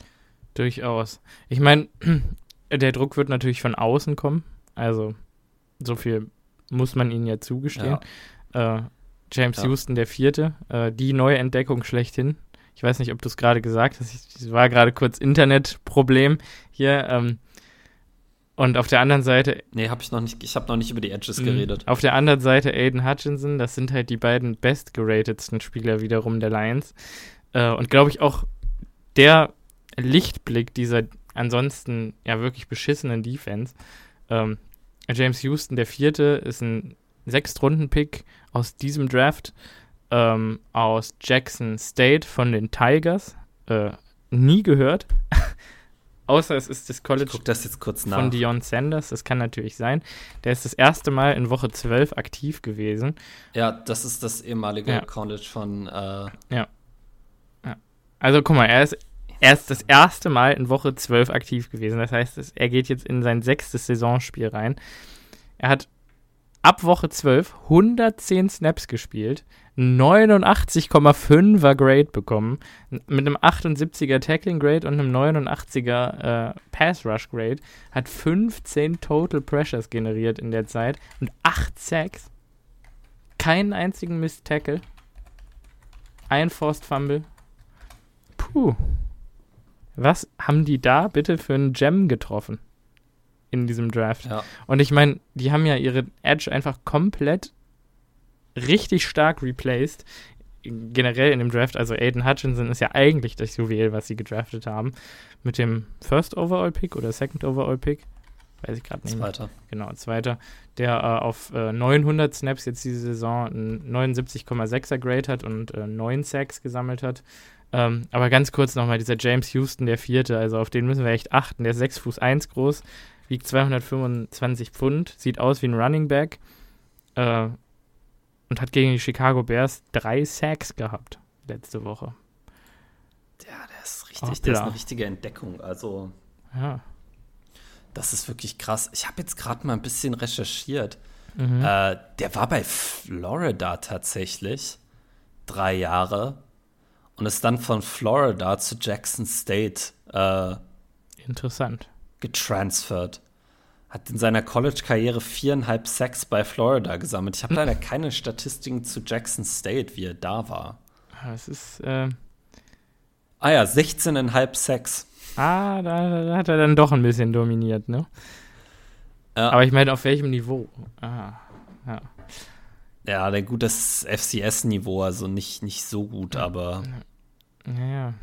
Durchaus. Ich meine, der Druck wird natürlich von außen kommen. Also, so viel muss man ihnen ja zugestehen. Ja. Äh, James ja. Houston, der Vierte, äh, die neue Entdeckung schlechthin. Ich weiß nicht, ob du es gerade gesagt hast. Es war gerade kurz Internetproblem hier. Ähm, und auf der anderen Seite. Nee, hab ich noch nicht. Ich habe noch nicht über die Edges mh, geredet. Auf der anderen Seite Aiden Hutchinson. Das sind halt die beiden bestgeratedsten Spieler wiederum der Lions. Äh, und glaube ich auch der Lichtblick dieser ansonsten ja wirklich beschissenen Defense. Ähm, James Houston, der vierte, ist ein Sechstrunden-Pick aus diesem Draft ähm, aus Jackson State von den Tigers. Äh, nie gehört. Außer es ist das College das von nach. Dion Sanders. Das kann natürlich sein. Der ist das erste Mal in Woche 12 aktiv gewesen. Ja, das ist das ehemalige ja. College von. Äh ja. ja. Also guck mal, er ist er ist das erste Mal in Woche 12 aktiv gewesen. Das heißt, er geht jetzt in sein sechstes Saisonspiel rein. Er hat ab Woche 12 110 Snaps gespielt, 89,5er Grade bekommen, mit einem 78er Tackling Grade und einem 89er äh, Pass Rush Grade, hat 15 Total Pressures generiert in der Zeit und 8 Sacks, keinen einzigen Missed Tackle, ein Forced Fumble. Puh. Was haben die da bitte für einen Gem getroffen in diesem Draft? Ja. Und ich meine, die haben ja ihre Edge einfach komplett richtig stark replaced. Generell in dem Draft, also Aiden Hutchinson ist ja eigentlich das Juwel, was sie gedraftet haben. Mit dem First Overall Pick oder Second Overall Pick. Weiß ich gerade nicht. Zweiter. Genau, zweiter. Der äh, auf äh, 900 Snaps jetzt diese Saison einen 79,6er Grade hat und äh, 9 Sacks gesammelt hat. Ähm, aber ganz kurz nochmal, dieser James Houston, der vierte, also auf den müssen wir echt achten. Der ist 6 Fuß 1 groß, wiegt 225 Pfund, sieht aus wie ein Running Back äh, und hat gegen die Chicago Bears drei Sacks gehabt letzte Woche. Ja, der ist richtig, Hoppla. der ist eine richtige Entdeckung. Also, ja. Das ist wirklich krass. Ich habe jetzt gerade mal ein bisschen recherchiert. Mhm. Äh, der war bei Florida tatsächlich drei Jahre und ist dann von Florida zu Jackson State äh, interessant getransfert. Hat in seiner College-Karriere viereinhalb Sacks bei Florida gesammelt. Ich habe leider keine Statistiken zu Jackson State, wie er da war. Es ist. Äh ah ja, 16,5 Sacks. Ah, da, da, hat er dann doch ein bisschen dominiert, ne? Ja. Aber ich meine, auf welchem Niveau? Ah, ja. Ja, der gut, das FCS-Niveau, also nicht, nicht so gut, aber. Ja, ja.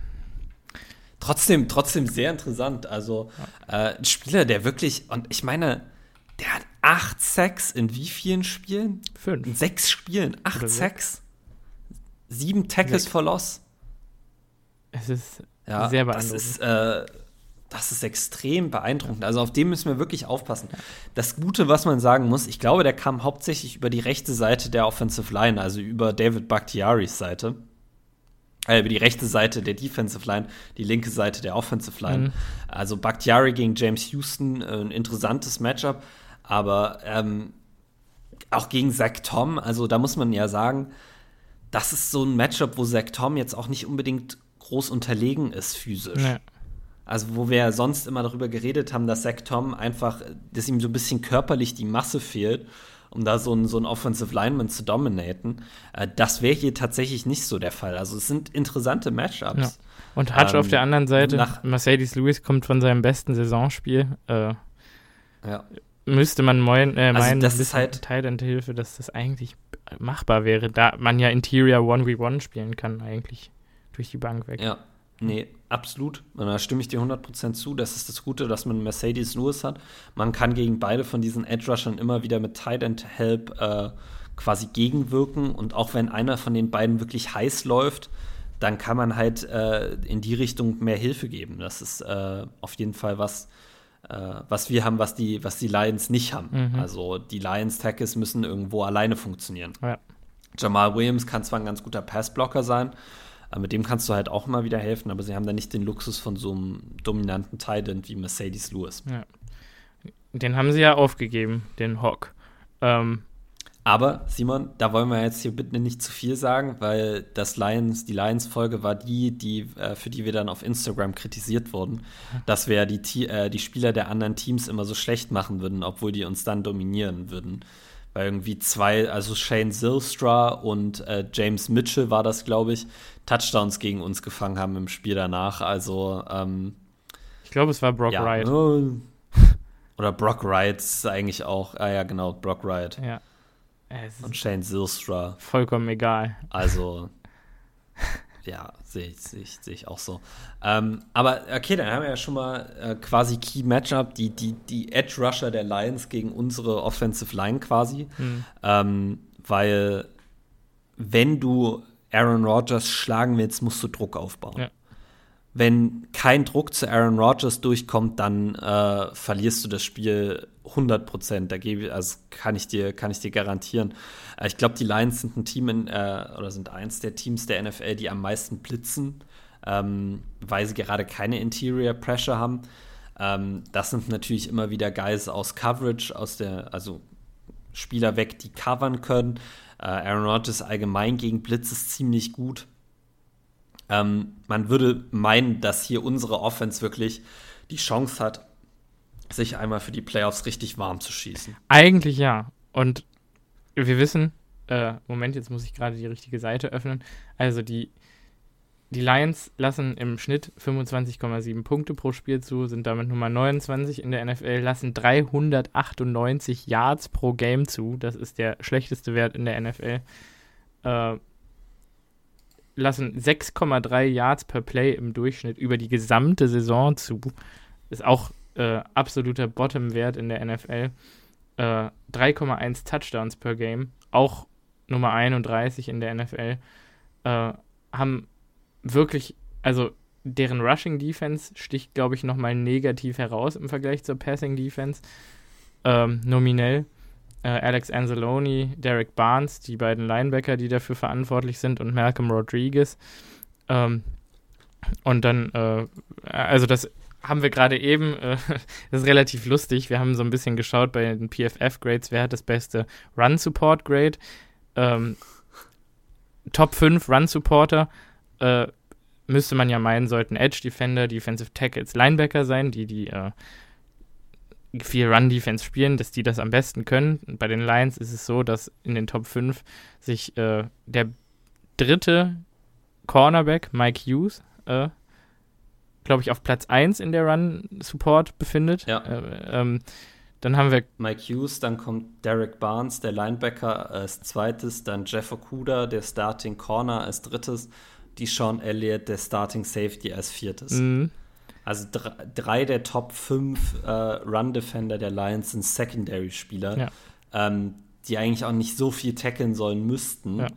Trotzdem, trotzdem sehr interessant. Also, äh, ein Spieler, der wirklich, und ich meine, der hat acht Sacks in wie vielen Spielen? Fünf. In sechs Spielen, acht Sacks. Sieben Tackles for Loss. Es ist ja, sehr beeindruckend. Das ist, äh, das ist extrem beeindruckend. Also auf dem müssen wir wirklich aufpassen. Das Gute, was man sagen muss, ich glaube, der kam hauptsächlich über die rechte Seite der Offensive Line, also über David Bakhtiaris Seite. Äh, über die rechte Seite der Defensive Line, die linke Seite der Offensive Line. Mhm. Also Bakhtiari gegen James Houston, äh, ein interessantes Matchup, aber ähm, auch gegen Zach Tom, also da muss man ja sagen, das ist so ein Matchup, wo Zach Tom jetzt auch nicht unbedingt groß unterlegen ist physisch. Ja. Also, wo wir ja sonst immer darüber geredet haben, dass Zach Tom einfach, dass ihm so ein bisschen körperlich die Masse fehlt. um da so ein, so ein Offensive Lineman zu dominaten. Äh, das wäre hier tatsächlich nicht so der Fall. Also es sind interessante Matchups. Ja. Und Hutch ähm, auf der anderen Seite, Mercedes Lewis kommt von seinem besten Saisonspiel. Äh, ja. Müsste man moin, äh, also meinen, das ist halt Hilfe, dass das eigentlich machbar wäre, da man ja Interior 1v1 spielen kann, eigentlich durch die Bank weg. Ja, nee, absolut. Und da stimme ich dir 100% zu. Das ist das Gute, dass man Mercedes Lewis hat. Man kann gegen beide von diesen Edge-Rushern immer wieder mit Tight End Help äh, quasi gegenwirken. Und auch wenn einer von den beiden wirklich heiß läuft, dann kann man halt äh, in die Richtung mehr Hilfe geben. Das ist äh, auf jeden Fall was, äh, was wir haben, was die, was die Lions nicht haben. Mhm. Also die Lions Tackles müssen irgendwo alleine funktionieren. Ja. Jamal Williams kann zwar ein ganz guter Passblocker sein, aber mit dem kannst du halt auch immer wieder helfen, aber sie haben da nicht den Luxus von so einem dominanten Titan wie Mercedes Lewis. Ja. Den haben sie ja aufgegeben, den Hawk. Ähm, aber Simon, da wollen wir jetzt hier bitte nicht zu viel sagen, weil das Lions, die Lions-Folge war die, die äh, für die wir dann auf Instagram kritisiert wurden, dass wir die, äh, die Spieler der anderen Teams immer so schlecht machen würden, obwohl die uns dann dominieren würden. Weil irgendwie zwei, also Shane Zilstra und äh, James Mitchell war das, glaube ich, Touchdowns gegen uns gefangen haben im Spiel danach. Also ähm, ich glaube, es war Brock ja, Wright. Oder Brock Wright eigentlich auch. Ah ja, genau, Brock Wright. Ja und Shane Zilstra. Vollkommen egal. Also, ja, sehe ich, seh ich, seh ich auch so. Ähm, aber okay, dann haben wir ja schon mal äh, quasi Key Matchup, die, die, die Edge Rusher der Lions gegen unsere Offensive Line quasi. Mhm. Ähm, weil, wenn du Aaron Rodgers schlagen willst, musst du Druck aufbauen. Ja wenn kein Druck zu Aaron Rodgers durchkommt, dann äh, verlierst du das Spiel 100 Prozent. Da gebe also kann ich dir kann ich dir garantieren. Äh, ich glaube, die Lions sind ein Team in, äh, oder sind eins der Teams der NFL, die am meisten blitzen, ähm, weil sie gerade keine Interior Pressure haben. Ähm, das sind natürlich immer wieder Guys aus Coverage, aus der also Spieler weg, die covern können. Äh, Aaron Rodgers allgemein gegen Blitz ist ziemlich gut. Ähm, man würde meinen, dass hier unsere Offense wirklich die Chance hat, sich einmal für die Playoffs richtig warm zu schießen. Eigentlich ja. Und wir wissen, äh, Moment, jetzt muss ich gerade die richtige Seite öffnen. Also die, die Lions lassen im Schnitt 25,7 Punkte pro Spiel zu, sind damit Nummer 29 in der NFL, lassen 398 Yards pro Game zu. Das ist der schlechteste Wert in der NFL. Äh, lassen 6,3 Yards per Play im Durchschnitt über die gesamte Saison zu. Ist auch äh, absoluter Bottom-Wert in der NFL. Äh, 3,1 Touchdowns per Game, auch Nummer 31 in der NFL. Äh, haben wirklich, also deren Rushing Defense sticht, glaube ich, nochmal negativ heraus im Vergleich zur Passing Defense. Ähm, nominell äh, Alex Anzalone, Derek Barnes, die beiden Linebacker, die dafür verantwortlich sind, und Malcolm Rodriguez. Ähm, und dann, äh, also das haben wir gerade eben, äh, das ist relativ lustig. Wir haben so ein bisschen geschaut bei den PFF-Grades, wer hat das beste Run-Support-Grade. Ähm, Top 5 Run-Supporter äh, müsste man ja meinen, sollten Edge-Defender, Defensive Tackles, Linebacker sein, die die äh, viel Run-Defense spielen, dass die das am besten können. bei den Lions ist es so, dass in den Top 5 sich äh, der dritte Cornerback, Mike Hughes, äh, glaube ich, auf Platz 1 in der Run-Support befindet. Ja. Äh, ähm, dann haben wir Mike Hughes, dann kommt Derek Barnes, der Linebacker, als zweites, dann Jeff Okuda, der Starting Corner, als drittes, die Sean Elliott, der Starting Safety, als viertes. Mhm. Also drei der Top 5 äh, Run-Defender der Lions sind Secondary-Spieler, ja. ähm, die eigentlich auch nicht so viel tackeln sollen müssten. Ja.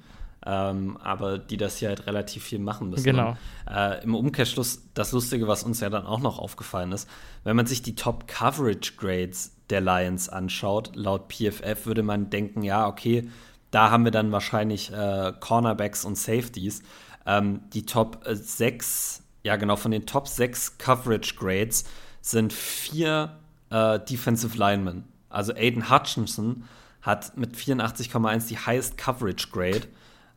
Ähm, aber die das hier halt relativ viel machen müssen. Genau. äh, Im Umkehrschluss, das Lustige, was uns ja dann auch noch aufgefallen ist, wenn man sich die Top Coverage Grades der Lions anschaut, laut PFF würde man denken, ja, okay, da haben wir dann wahrscheinlich äh, Cornerbacks und Safeties. Ähm, die Top 6 ja genau, von den Top 6 Coverage Grades sind vier äh, Defensive Linemen. Also Aiden Hutchinson hat mit 84,1 die highest Coverage Grade.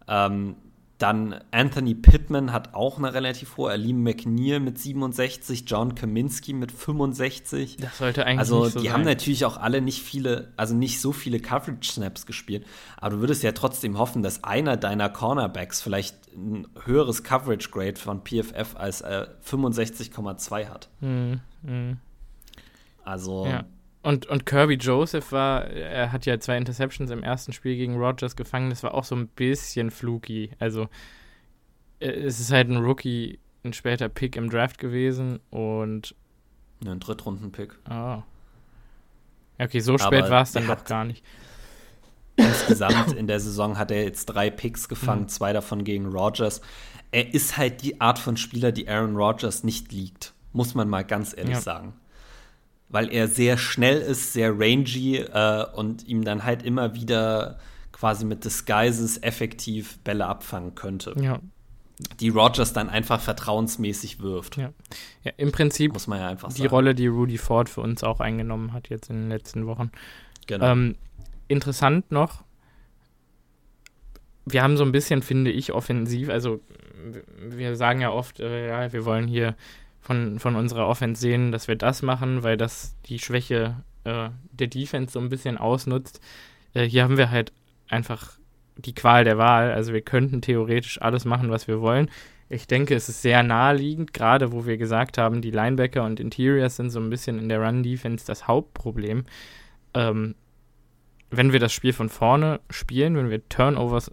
Ähm, dann Anthony Pittman hat auch eine relativ hohe, Alim McNeil mit 67, John Kaminski mit 65. Das sollte eigentlich Also so die sein. haben natürlich auch alle nicht viele, also nicht so viele Coverage-Snaps gespielt, aber du würdest ja trotzdem hoffen, dass einer deiner Cornerbacks vielleicht ein höheres Coverage-Grade von PFF als äh, 65,2 hat. Mhm, mhm. Also Ja. Und, und Kirby Joseph war, er hat ja zwei Interceptions im ersten Spiel gegen Rogers gefangen, das war auch so ein bisschen fluky. Also äh, es ist halt ein Rookie, ein später Pick im Draft gewesen und ein Drittrunden-Pick. ah. Ja, Okay, so spät war es dann doch gar nicht. Insgesamt in der Saison hat er jetzt drei Picks gefangen, Mhm. zwei davon gegen Rogers. Er ist halt die Art von Spieler, die Aaron Rodgers nicht liegt, muss man mal ganz ehrlich Ja. sagen. Weil er sehr schnell ist, sehr rangy äh, und ihm dann halt immer wieder quasi mit Disguises effektiv Bälle abfangen könnte, Ja, die Rodgers dann einfach vertrauensmäßig wirft. Ja. ja im Prinzip Muss man ja einfach die sagen. Rolle, die Rudy Ford für uns auch eingenommen hat jetzt in den letzten Wochen. Genau. Ähm, interessant noch, wir haben so ein bisschen, finde ich, offensiv, also wir sagen ja oft, äh, ja, wir wollen hier von, von unserer Offense sehen, dass wir das machen, weil das die Schwäche äh, der Defense so ein bisschen ausnutzt. Äh, hier haben wir halt einfach die Qual der Wahl, also wir könnten theoretisch alles machen, was wir wollen. Ich denke, es ist sehr naheliegend, gerade wo wir gesagt haben, die Linebacker und Interiors sind so ein bisschen in der Run-Defense das Hauptproblem. Ähm, wenn wir das Spiel von vorne spielen, wenn wir Turnovers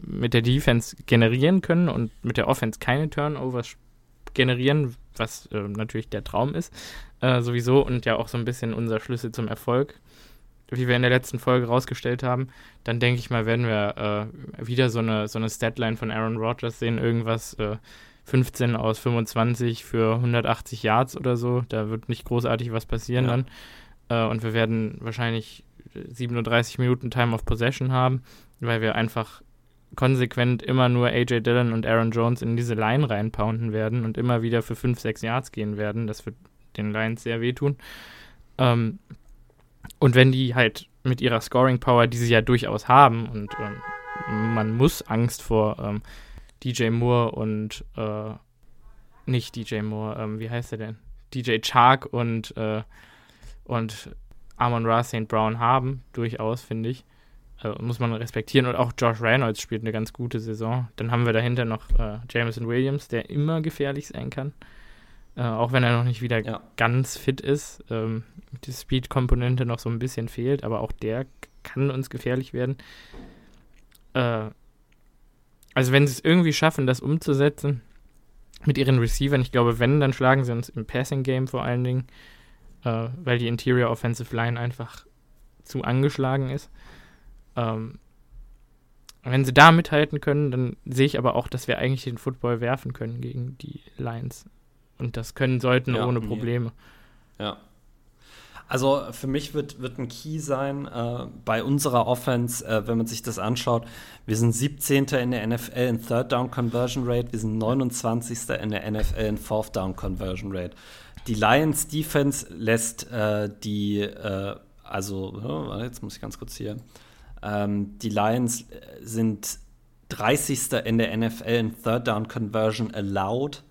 mit der Defense generieren können und mit der Offense keine Turnovers generieren, was äh, natürlich der Traum ist, äh, sowieso und ja auch so ein bisschen unser Schlüssel zum Erfolg, wie wir in der letzten Folge rausgestellt haben, dann denke ich mal, werden wir äh, wieder so eine, so eine Statline von Aaron Rodgers sehen, irgendwas äh, 15 aus 25 für 180 Yards oder so. Da wird nicht großartig was passieren Ja. dann. Äh, und wir werden wahrscheinlich 37 Minuten Time of Possession haben, weil wir einfach konsequent immer nur AJ Dillon und Aaron Jones in diese Line reinpounden werden und immer wieder für 5, 6 Yards gehen werden. Das wird den Lions sehr wehtun. Ähm, und wenn die halt mit ihrer Scoring Power, die sie ja durchaus haben, und ähm, man muss Angst vor ähm, DJ Moore und äh, nicht DJ Moore, ähm, wie heißt er denn? DJ Chark und, äh, und Amon Ra St. Brown haben, durchaus, finde ich. Äh, muss man respektieren. Und auch Josh Reynolds spielt eine ganz gute Saison. Dann haben wir dahinter noch äh, Jameson Williams, der immer gefährlich sein kann. Äh, auch wenn er noch nicht wieder Ja. ganz fit ist. Ähm, die Speed-Komponente noch so ein bisschen fehlt, aber auch der kann uns gefährlich werden. Äh, also wenn sie es irgendwie schaffen, das umzusetzen mit ihren Receivern, ich glaube, wenn, dann schlagen sie uns im Passing-Game vor allen Dingen, äh, weil die Interior Offensive Line einfach zu angeschlagen ist. Ähm, wenn sie da mithalten können, dann sehe ich aber auch, dass wir eigentlich den Football werfen können gegen die Lions. Und das können sollten Ja, ohne. Probleme. Ja. Also für mich wird, wird ein Key sein äh, bei unserer Offense, äh, wenn man sich das anschaut. Wir sind 17. in der NFL in Third Down Conversion Rate, wir sind 29. in der NFL in Fourth Down Conversion Rate. Die Lions Defense lässt äh, die, äh, also, warte, jetzt muss ich ganz kurz hier. Ähm, die Lions äh, sind 30. in der NFL in Third Down Conversion allowed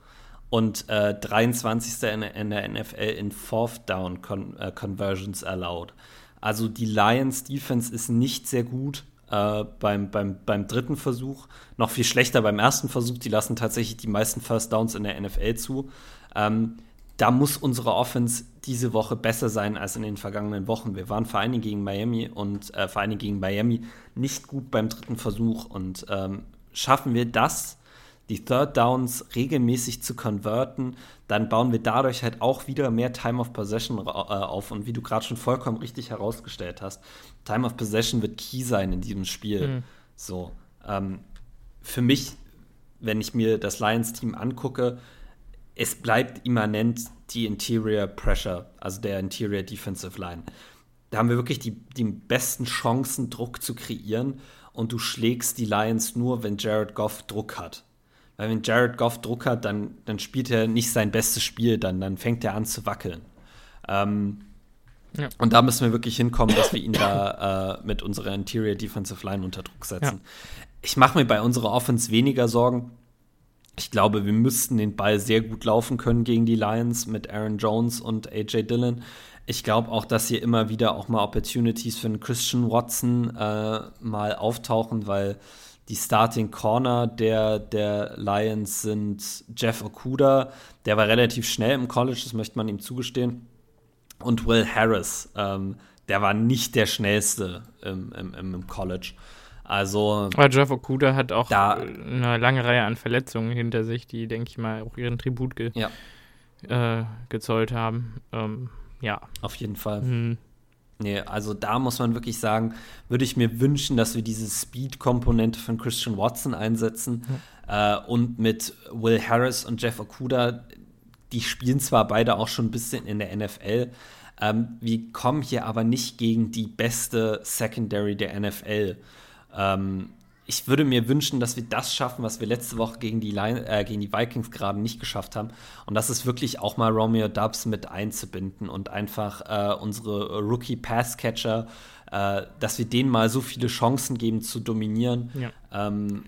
und äh, 23. In, der- in der NFL in Fourth Down Con äh, Conversions allowed. Also die Lions Defense ist nicht sehr gut äh, beim, beim, beim dritten Versuch, noch viel schlechter beim ersten Versuch. Die lassen tatsächlich die meisten First Downs in der NFL zu. Ähm, da muss unsere Offense diese Woche besser sein als in den vergangenen Wochen. Wir waren vor allen Dingen gegen Miami und äh, vor allen Dingen gegen Miami nicht gut beim dritten Versuch. Und ähm, schaffen wir das, die Third Downs regelmäßig zu konverten, dann bauen wir dadurch halt auch wieder mehr Time of Possession äh, auf. Und wie du gerade schon vollkommen richtig herausgestellt hast, Time of Possession wird key sein in diesem Spiel. Mhm. So, ähm, für mich, wenn ich mir das Lions-Team angucke, es bleibt immanent die Interior Pressure, also der Interior Defensive Line. Da haben wir wirklich die, die besten Chancen, Druck zu kreieren. Und du schlägst die Lions nur, wenn Jared Goff Druck hat. Weil wenn Jared Goff Druck hat, dann, dann spielt er nicht sein bestes Spiel, dann, dann fängt er an zu wackeln. Ähm, Ja. Und da müssen wir wirklich hinkommen, dass wir ihn da äh, mit unserer Interior Defensive Line unter Druck setzen. ich mache mir bei unserer Offense weniger Sorgen. Ich glaube, wir müssten den Ball sehr gut laufen können gegen die Lions mit Aaron Jones und AJ Dillon. Ich glaube auch, dass hier immer wieder auch mal Opportunities für einen Christian Watson äh, mal auftauchen, weil die Starting Corner der, der Lions sind Jeff Okuda, der war relativ schnell im College, das möchte man ihm zugestehen, und Will Harris, ähm, der war nicht der schnellste im, im, im College. Also. Aber Jeff Okuda hat auch da, eine lange Reihe an Verletzungen hinter sich, die, denke ich mal, auch ihren Tribut ge ja. äh, gezollt haben. Ähm, ja. Auf jeden Fall. Mhm. Nee, also da muss man wirklich sagen, würde ich mir wünschen, dass wir diese Speed-Komponente von Christian Watson einsetzen ja. äh, und mit Will Harris und Jeff Okuda, die spielen zwar beide auch schon ein bisschen in der NFL, ähm, wir kommen hier aber nicht gegen die beste Secondary der NFL. Ähm, ich würde mir wünschen, dass wir das schaffen, was wir letzte Woche gegen die, Line, äh, gegen die Vikings gerade nicht geschafft haben. Und das ist wirklich auch mal Romeo Dubs mit einzubinden und einfach äh, unsere Rookie-Pass-Catcher, äh, dass wir denen mal so viele Chancen geben zu dominieren, ja. ähm,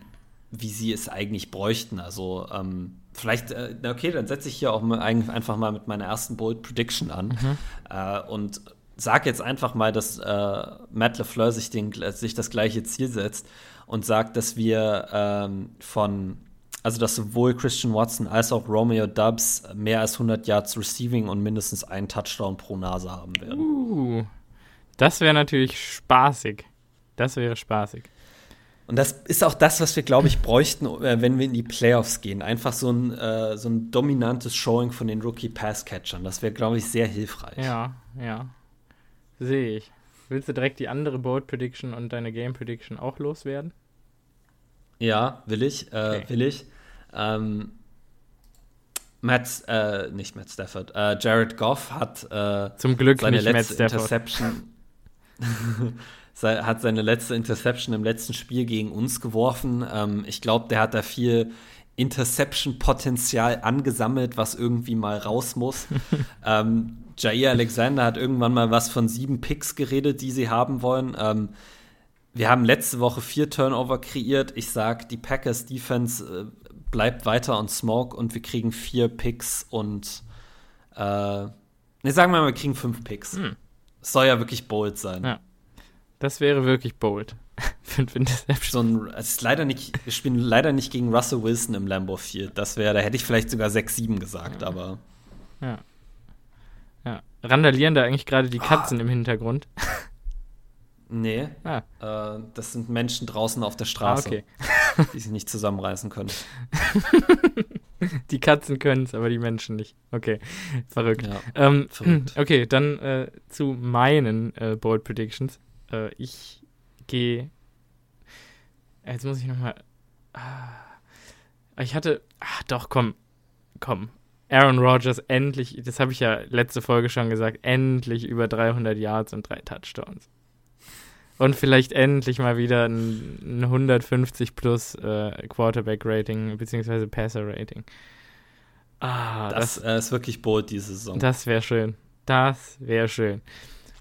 wie sie es eigentlich bräuchten. Also ähm, vielleicht, äh, okay, dann setze ich hier auch mal einfach mal mit meiner ersten Bold Prediction an mhm. Äh, und sag jetzt einfach mal, dass äh, Matt LeFleur sich, den, sich das gleiche Ziel setzt und sagt, dass wir ähm, von, also dass sowohl Christian Watson als auch Romeo Dubs mehr als 100 Yards Receiving und mindestens einen Touchdown pro Nase haben werden. Uh, das wäre natürlich spaßig. Das wäre spaßig. Und das ist auch das, was wir, glaube ich, bräuchten, äh, wenn wir in die Playoffs gehen. Einfach so ein, äh, so ein dominantes Showing von den Rookie-Pass-Catchern. Das wäre, glaube ich, sehr hilfreich. Ja, ja. Sehe ich. Willst du direkt die andere Board Prediction und deine Game Prediction auch loswerden? Ja, will ich, äh, okay. will ich. Ähm, Matt, äh, nicht Matt Stafford, äh, Jared Goff hat äh, zum Glück seine letzte Interception hat seine letzte Interception im letzten Spiel gegen uns geworfen. Ähm, ich glaube, der hat da viel Interception-Potenzial angesammelt, was irgendwie mal raus muss. ähm, Jair Alexander hat irgendwann mal was von sieben Picks geredet, die sie haben wollen. Ähm, wir haben letzte Woche vier Turnover kreiert. Ich sag, die Packers Defense äh, bleibt weiter on Smoke und wir kriegen vier Picks und äh, ne, sagen wir mal, wir kriegen fünf Picks. Hm. soll ja wirklich bold sein. Ja. Das wäre wirklich bold. Fünf Interceptions. So ein, es ist leider nicht, wir spielen leider nicht gegen Russell Wilson im Lambo Field. Das wäre, da hätte ich vielleicht sogar 6-7 gesagt, ja. aber. Ja. Ja. Randalieren da eigentlich gerade die Katzen oh. im Hintergrund? Nee. Ah. Äh, das sind Menschen draußen auf der Straße, ah, okay. die sich nicht zusammenreißen können. die Katzen können es, aber die Menschen nicht. Okay, verrückt. Ja, ähm, verrückt. Okay, dann äh, zu meinen äh, Bold Predictions. Äh, ich gehe. Jetzt muss ich nochmal. Ah, ich hatte. Ach, doch, komm. Komm. Aaron Rodgers endlich, das habe ich ja letzte Folge schon gesagt, endlich über 300 Yards und drei Touchdowns. Und vielleicht endlich mal wieder ein, ein 150 plus äh, Quarterback-Rating beziehungsweise Passer-Rating. Ah, das, das äh, ist wirklich bold diese Saison. Das wäre schön. Das wäre schön.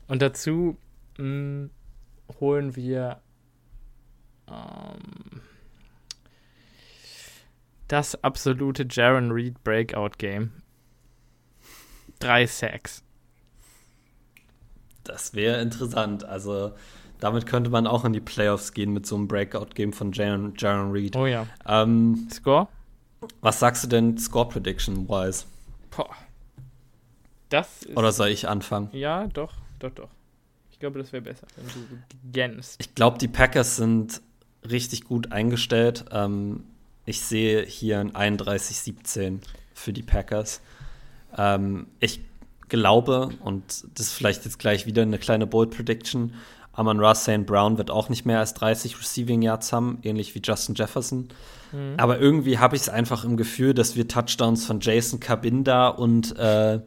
Und dazu mh, hm, holen wir ähm, das absolute Jaron Reed Breakout Game. Drei Sacks. Das wäre interessant. Also damit könnte man auch in die Playoffs gehen mit so einem Breakout-Game von Jaron, Jaron Reed. Oh ja. Ähm, Score? Was sagst du denn Score-Prediction-wise? Das Oder soll ich anfangen? Ja, doch, doch, doch. Ich glaube, das wäre besser, wenn du gänst. Ich glaube, die Packers sind richtig gut eingestellt. Ähm, ich sehe hier ein 31-17 für die Packers. Ähm, ich glaube, und das ist vielleicht jetzt gleich wieder eine kleine Bold Prediction, Amon Ross St. Brown wird auch nicht mehr als 30 Receiving Yards haben, ähnlich wie Justin Jefferson. Mhm. Aber irgendwie habe ich es einfach im Gefühl, dass wir Touchdowns von Jason Cabinda und äh,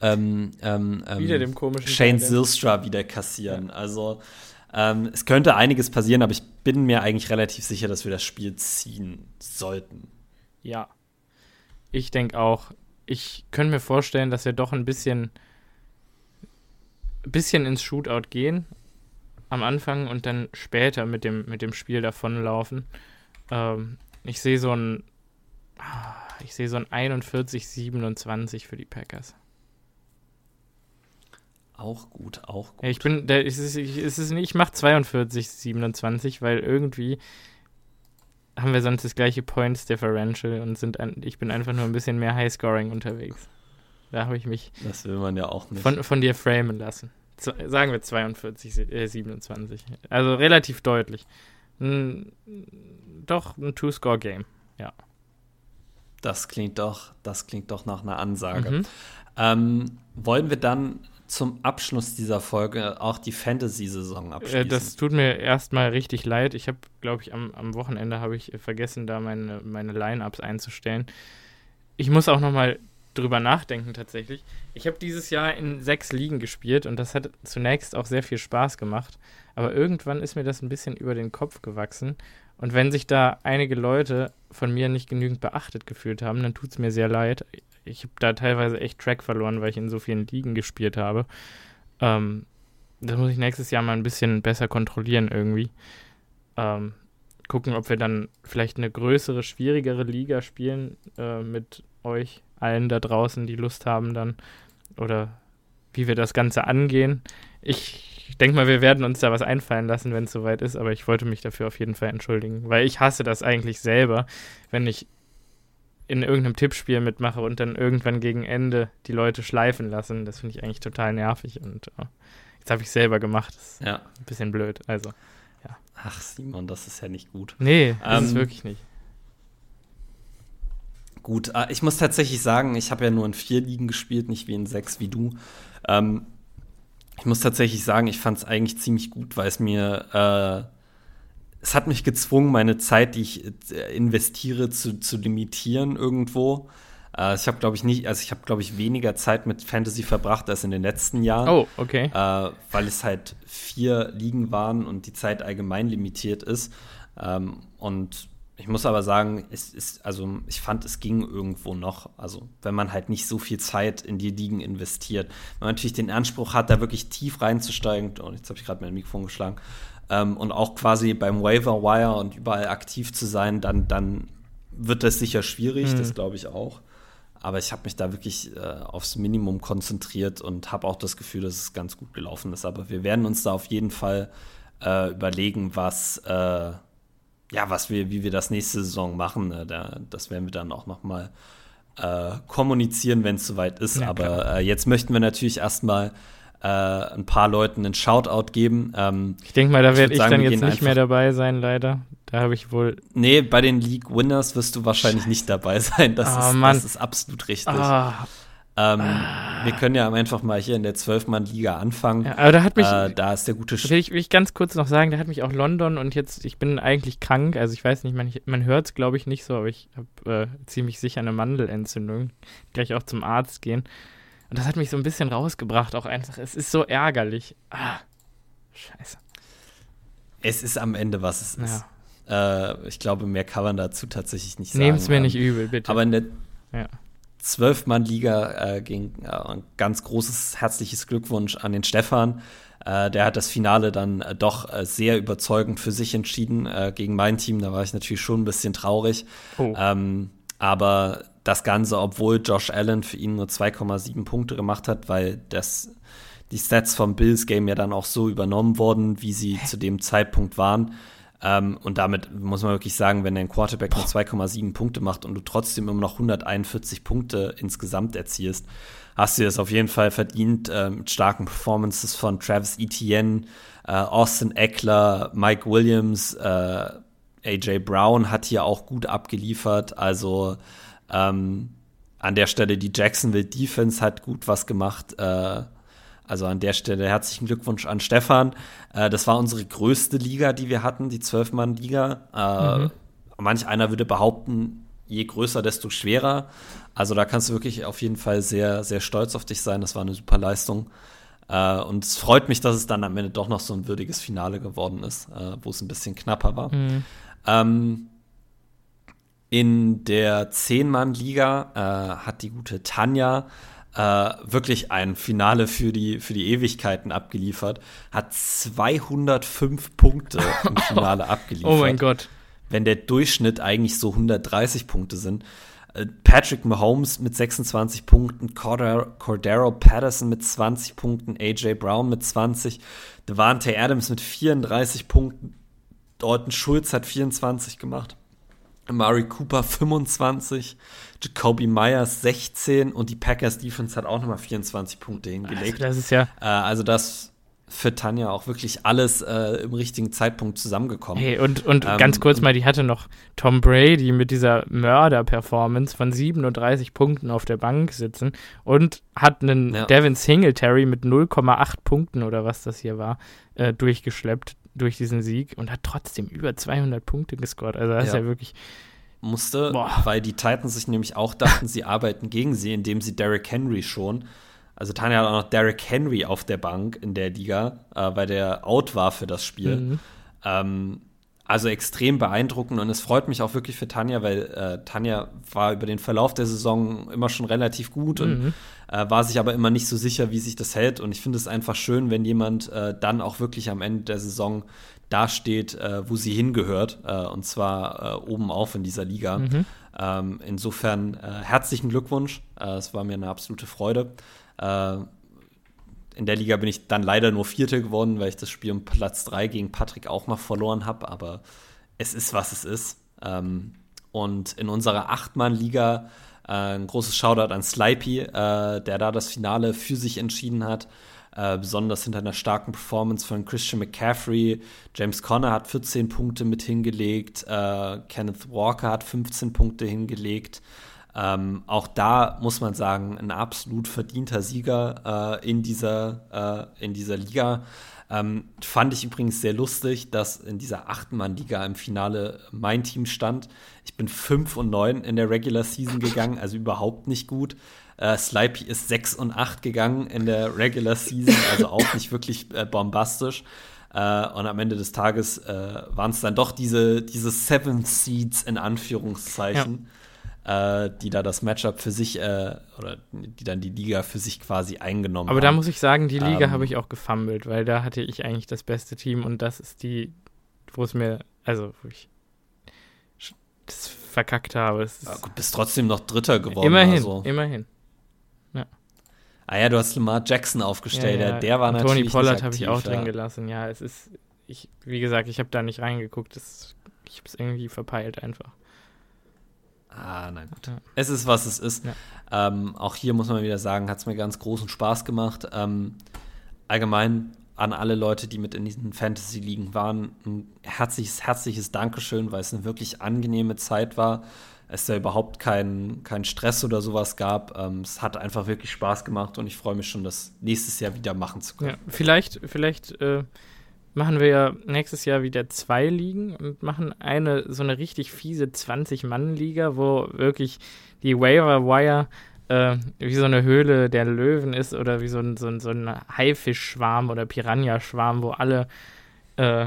ähm, ähm, ähm wieder dem komischen Shane Zilstra wieder kassieren. Ja. Also ähm, es könnte einiges passieren, aber ich bin mir eigentlich relativ sicher, dass wir das Spiel ziehen sollten. Ja. Ich denke auch. Ich könnte mir vorstellen, dass wir doch ein bisschen, bisschen ins Shootout gehen. am Anfang und dann später mit dem, mit dem Spiel davonlaufen. Ähm, ich sehe so ein, ah, ich sehe so ein 41-27 für die Packers. Auch gut, auch gut. Ich bin, es ist, ich, es ist nicht, ich mache 42, 27, weil irgendwie haben wir sonst das gleiche Points Differential und sind ein, ich bin einfach nur ein bisschen mehr Highscoring unterwegs. Da habe ich mich das will man ja auch nicht. Von, von dir framen lassen. Z sagen wir 42, äh, 27. Also relativ deutlich. N doch ein Two-Score-Game, ja. Das klingt doch, das klingt doch nach einer Ansage. Mhm. Ähm, wollen wir dann zum Abschluss dieser Folge auch die Fantasy-Saison abschließen? Äh, das tut mir erstmal richtig leid. Ich habe, glaube ich, am, am Wochenende habe ich vergessen, da meine, meine Line-Ups einzustellen. Ich muss auch noch mal drüber nachdenken tatsächlich. Ich habe dieses Jahr in sechs Ligen gespielt und das hat zunächst auch sehr viel Spaß gemacht. Aber irgendwann ist mir das ein bisschen über den Kopf gewachsen. Und wenn sich da einige Leute von mir nicht genügend beachtet gefühlt haben, dann tut es mir sehr leid. Ich habe da teilweise echt Track verloren, weil ich in so vielen Ligen gespielt habe. Ähm, das muss ich nächstes Jahr mal ein bisschen besser kontrollieren irgendwie. Ähm, gucken, ob wir dann vielleicht eine größere, schwierigere Liga spielen äh, mit euch allen da draußen, die Lust haben dann. Oder wie wir das Ganze angehen. Ich denke mal, wir werden uns da was einfallen lassen, wenn es soweit ist, aber ich wollte mich dafür auf jeden Fall entschuldigen, weil ich hasse das eigentlich selber, wenn ich in irgendeinem Tippspiel mitmache und dann irgendwann gegen Ende die Leute schleifen lassen. Das finde ich eigentlich total nervig und uh, jetzt habe ich selber gemacht. Das ist ja. ein bisschen blöd. Also, ja. Ach, Simon, das ist ja nicht gut. Nee, das ähm, ist wirklich nicht. Gut, äh, ich muss tatsächlich sagen, ich habe ja nur in vier Ligen gespielt, nicht wie in sechs wie du. Ähm, ich muss tatsächlich sagen, ich fand es eigentlich ziemlich gut, weil es mir äh, es hat mich gezwungen, meine Zeit, die ich äh, investiere, zu, zu limitieren irgendwo. Äh, ich habe, glaube ich, nicht, also ich habe, glaube ich, weniger Zeit mit Fantasy verbracht als in den letzten Jahren. Oh, okay. Äh, weil es halt vier Ligen waren und die Zeit allgemein limitiert ist. Ähm, und ich muss aber sagen, es ist, also ich fand, es ging irgendwo noch. Also, wenn man halt nicht so viel Zeit in die Ligen investiert. Wenn man natürlich den Anspruch hat, da wirklich tief reinzusteigen, und oh, jetzt habe ich gerade mein Mikrofon geschlagen, ähm, und auch quasi beim Waiver Wire und überall aktiv zu sein, dann, dann wird das sicher schwierig, mhm. das glaube ich auch. Aber ich habe mich da wirklich äh, aufs Minimum konzentriert und habe auch das Gefühl, dass es ganz gut gelaufen ist. Aber wir werden uns da auf jeden Fall äh, überlegen, was äh, ja, was wir, wie wir das nächste Saison machen, äh, da, das werden wir dann auch noch mal äh, kommunizieren, wenn es soweit ist. Ja, Aber äh, jetzt möchten wir natürlich erstmal äh, ein paar Leuten einen Shoutout geben. Ähm, ich denke mal, da werde ich, ich dann jetzt nicht mehr dabei sein, leider. Da habe ich wohl. Nee, bei den League Winners wirst du wahrscheinlich Scheiße. nicht dabei sein. Das, oh, ist, das ist absolut richtig. Oh, ähm, ah. Wir können ja einfach mal hier in der Zwölfmann-Liga anfangen. Ja, aber da hat mich, äh, da ist der gute Sch will ich, will ich ganz kurz noch sagen, da hat mich auch London und jetzt, ich bin eigentlich krank, also ich weiß nicht, man, man hört es glaube ich nicht so, aber ich habe äh, ziemlich sicher eine Mandelentzündung. Gleich auch zum Arzt gehen. Und das hat mich so ein bisschen rausgebracht, auch einfach. Es ist so ärgerlich. Ah, scheiße. Es ist am Ende, was es ist. Ja. Äh, ich glaube, mehr kann man dazu tatsächlich nicht sagen. Nehmt es mir nicht übel, bitte. Aber in der, ja. Zwölf-Mann-Liga äh, ging äh, ein ganz großes herzliches Glückwunsch an den Stefan. Äh, der hat das Finale dann äh, doch äh, sehr überzeugend für sich entschieden äh, gegen mein Team. Da war ich natürlich schon ein bisschen traurig. Oh. Ähm, aber das Ganze, obwohl Josh Allen für ihn nur 2,7 Punkte gemacht hat, weil das die Stats vom Bills Game ja dann auch so übernommen wurden, wie sie zu dem Zeitpunkt waren. Ähm, und damit muss man wirklich sagen, wenn dein Quarterback nur 2,7 Punkte macht und du trotzdem immer noch 141 Punkte insgesamt erzielst, hast du es auf jeden Fall verdient äh, mit starken Performances von Travis Etienne, äh, Austin Eckler, Mike Williams, äh, AJ Brown hat hier auch gut abgeliefert. Also ähm, an der Stelle die Jacksonville Defense hat gut was gemacht. Äh, also an der Stelle herzlichen Glückwunsch an Stefan. Äh, das war unsere größte Liga, die wir hatten, die Zwölfmann-Liga. Äh, mhm. Manch einer würde behaupten, je größer, desto schwerer. Also da kannst du wirklich auf jeden Fall sehr, sehr stolz auf dich sein. Das war eine super Leistung. Äh, und es freut mich, dass es dann am Ende doch noch so ein würdiges Finale geworden ist, äh, wo es ein bisschen knapper war. Mhm. Ähm, in der Zehn-Mann-Liga äh, hat die gute Tanja äh, wirklich ein Finale für die, für die Ewigkeiten abgeliefert, hat 205 Punkte im Finale abgeliefert. Oh mein Gott. Wenn der Durchschnitt eigentlich so 130 Punkte sind. Äh, Patrick Mahomes mit 26 Punkten, Cordero, Cordero Patterson mit 20 Punkten, AJ Brown mit 20, Devante Adams mit 34 Punkten, Dalton Schulz hat 24 gemacht. Amari Cooper 25, Jacoby Myers 16 und die Packers Defense hat auch nochmal 24 Punkte hingelegt. Also das ist ja. Äh, also das für Tanja auch wirklich alles äh, im richtigen Zeitpunkt zusammengekommen. Hey, und, und Ähm, ganz kurz mal, die hatte noch Tom Brady mit dieser Mörder-Performance von 37 Punkten auf der Bank sitzen und hat einen Ja. Devin Singletary mit 0,8 Punkten oder was das hier war, äh, durchgeschleppt durch diesen Sieg und hat trotzdem über 200 Punkte gescored. Also das ist Ja. ja wirklich, musste, Boah. weil die Titans sich nämlich auch dachten, sie arbeiten gegen sie, indem sie Derrick Henry schon. Also Tanja hat auch noch Derrick Henry auf der Bank in der Liga, äh, weil der out war für das Spiel. Mhm. Ähm, also extrem beeindruckend und es freut mich auch wirklich für Tanja, weil äh, Tanja war über den Verlauf der Saison immer schon relativ gut und Mhm. äh, war sich aber immer nicht so sicher, wie sich das hält. Und ich finde es einfach schön, wenn jemand äh, dann auch wirklich am Ende der Saison dasteht, äh, wo sie hingehört, äh, und zwar äh, oben auf in dieser Liga. Mhm. Ähm, insofern äh, herzlichen Glückwunsch. Es war mir eine absolute Freude. In der Liga bin ich dann leider nur Vierte geworden, weil ich das Spiel um Platz 3 gegen Patrick auch mal verloren habe. Aber es ist, was es ist. Ähm, und in unserer Achtmann-Liga äh, ein großes Shoutout an Slipey, äh, der da das Finale für sich entschieden hat. Äh, besonders hinter einer starken Performance von Christian McCaffrey. James Conner hat 14 Punkte mit hingelegt. Äh, Kenneth Walker hat 15 Punkte hingelegt. Ähm, auch da muss man sagen, ein absolut verdienter Sieger äh, in, dieser, äh, in dieser Liga. Ähm, fand ich übrigens sehr lustig, dass in dieser Achtmann-Liga im Finale mein Team stand. Ich bin 5 und 9 in der Regular Season gegangen, also überhaupt nicht gut. Äh, Slipey ist 6 und 8 gegangen in der Regular Season, also auch nicht wirklich äh, bombastisch. Äh, und am Ende des Tages äh, waren es dann doch diese, diese Seven Seeds in Anführungszeichen, äh, die da das Matchup für sich äh, oder die dann die Liga für sich quasi eingenommen Aber haben. da muss ich sagen, die Liga Ähm, habe ich auch gefummelt, weil da hatte ich eigentlich das beste Team und das ist die, wo es mir, also wo ich das verkackt habe. Ist ja, gut, bist trotzdem noch Dritter geworden. immerhin, Also. immerhin. Ah ja, du hast Lamar Jackson aufgestellt. Ja, Ja, ja. der war Und natürlich Tony Pollard habe ich auch drin ja. gelassen. Ja, es ist, ich, wie gesagt, ich habe da nicht reingeguckt. Das, ich habe es irgendwie verpeilt einfach. Ah, na gut. Ja. Es ist, was es ist. Ja. Ähm, auch hier muss man wieder sagen, hat es mir ganz großen Spaß gemacht. Ähm, allgemein an alle Leute, die mit in diesen Fantasy-Ligen waren, ein herzliches, herzliches Dankeschön, weil es eine wirklich angenehme Zeit war. Es da überhaupt keinen kein Stress oder sowas gab. Ähm, es hat einfach wirklich Spaß gemacht und ich freue mich schon, das nächstes Jahr wieder machen zu können. Ja, vielleicht, vielleicht äh, machen wir ja nächstes Jahr wieder zwei Ligen und machen eine so eine richtig fiese 20-Mann-Liga, wo wirklich die Waiver Wire äh, wie so eine Höhle der Löwen ist oder wie so ein, so ein, so ein Haifischschwarm oder Piranha-Schwarm, wo alle äh,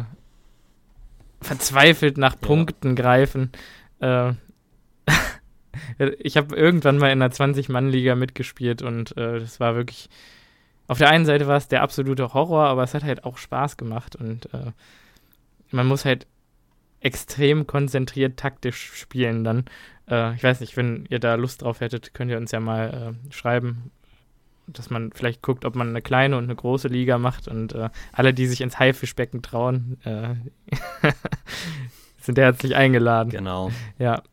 verzweifelt nach Ja. Punkten greifen. Äh, ich habe irgendwann mal in einer 20-Mann-Liga mitgespielt und äh, das war wirklich auf der einen Seite war es der absolute Horror, aber es hat halt auch Spaß gemacht und äh, man muss halt extrem konzentriert taktisch spielen dann. Äh, ich weiß nicht, wenn ihr da Lust drauf hättet, könnt ihr uns ja mal äh, schreiben, dass man vielleicht guckt, ob man eine kleine und eine große Liga macht und äh, alle, die sich ins Haifischbecken trauen, äh, sind herzlich eingeladen. Genau. Ja,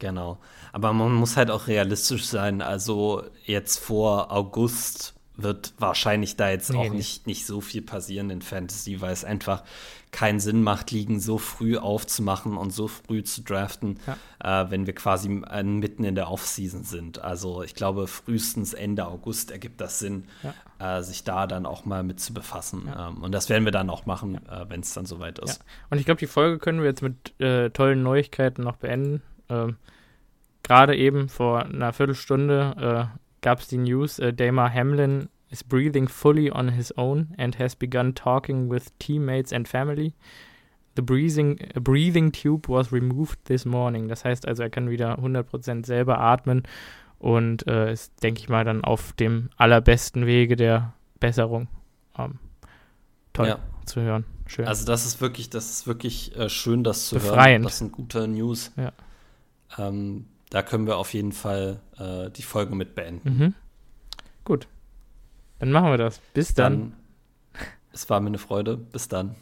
Genau. Aber man muss halt auch realistisch sein. Also jetzt vor August wird wahrscheinlich da jetzt Nee, auch nicht, nicht so viel passieren in Fantasy, weil es einfach keinen Sinn macht, Ligen so früh aufzumachen und so früh zu draften, äh, wenn wir quasi äh, mitten in der Offseason sind. Also ich glaube, frühestens Ende August ergibt das Sinn, äh, sich da dann auch mal mit zu befassen. Ähm, und das werden wir dann auch machen, äh, wenn es dann soweit ist. Ja. Und ich glaube, die Folge können wir jetzt mit äh, tollen Neuigkeiten noch beenden. Ähm, Gerade eben vor einer Viertelstunde äh, gab es die News, äh, Damar Hamlin is breathing fully on his own and has begun talking with teammates and family. The breathing, breathing tube was removed this morning. Das heißt also, er kann wieder 100% selber atmen und äh, ist, denke ich mal, dann auf dem allerbesten Wege der Besserung. Ähm, toll ja. zu hören. Schön. Also das ist wirklich, das ist wirklich äh, schön, das zu Befreiend. hören. Das sind gute News. Ja. Ähm, da können wir auf jeden Fall äh, die Folge mit beenden. Mhm. Gut. Dann machen wir das. Bis dann. dann. Es war mir eine Freude. Bis dann.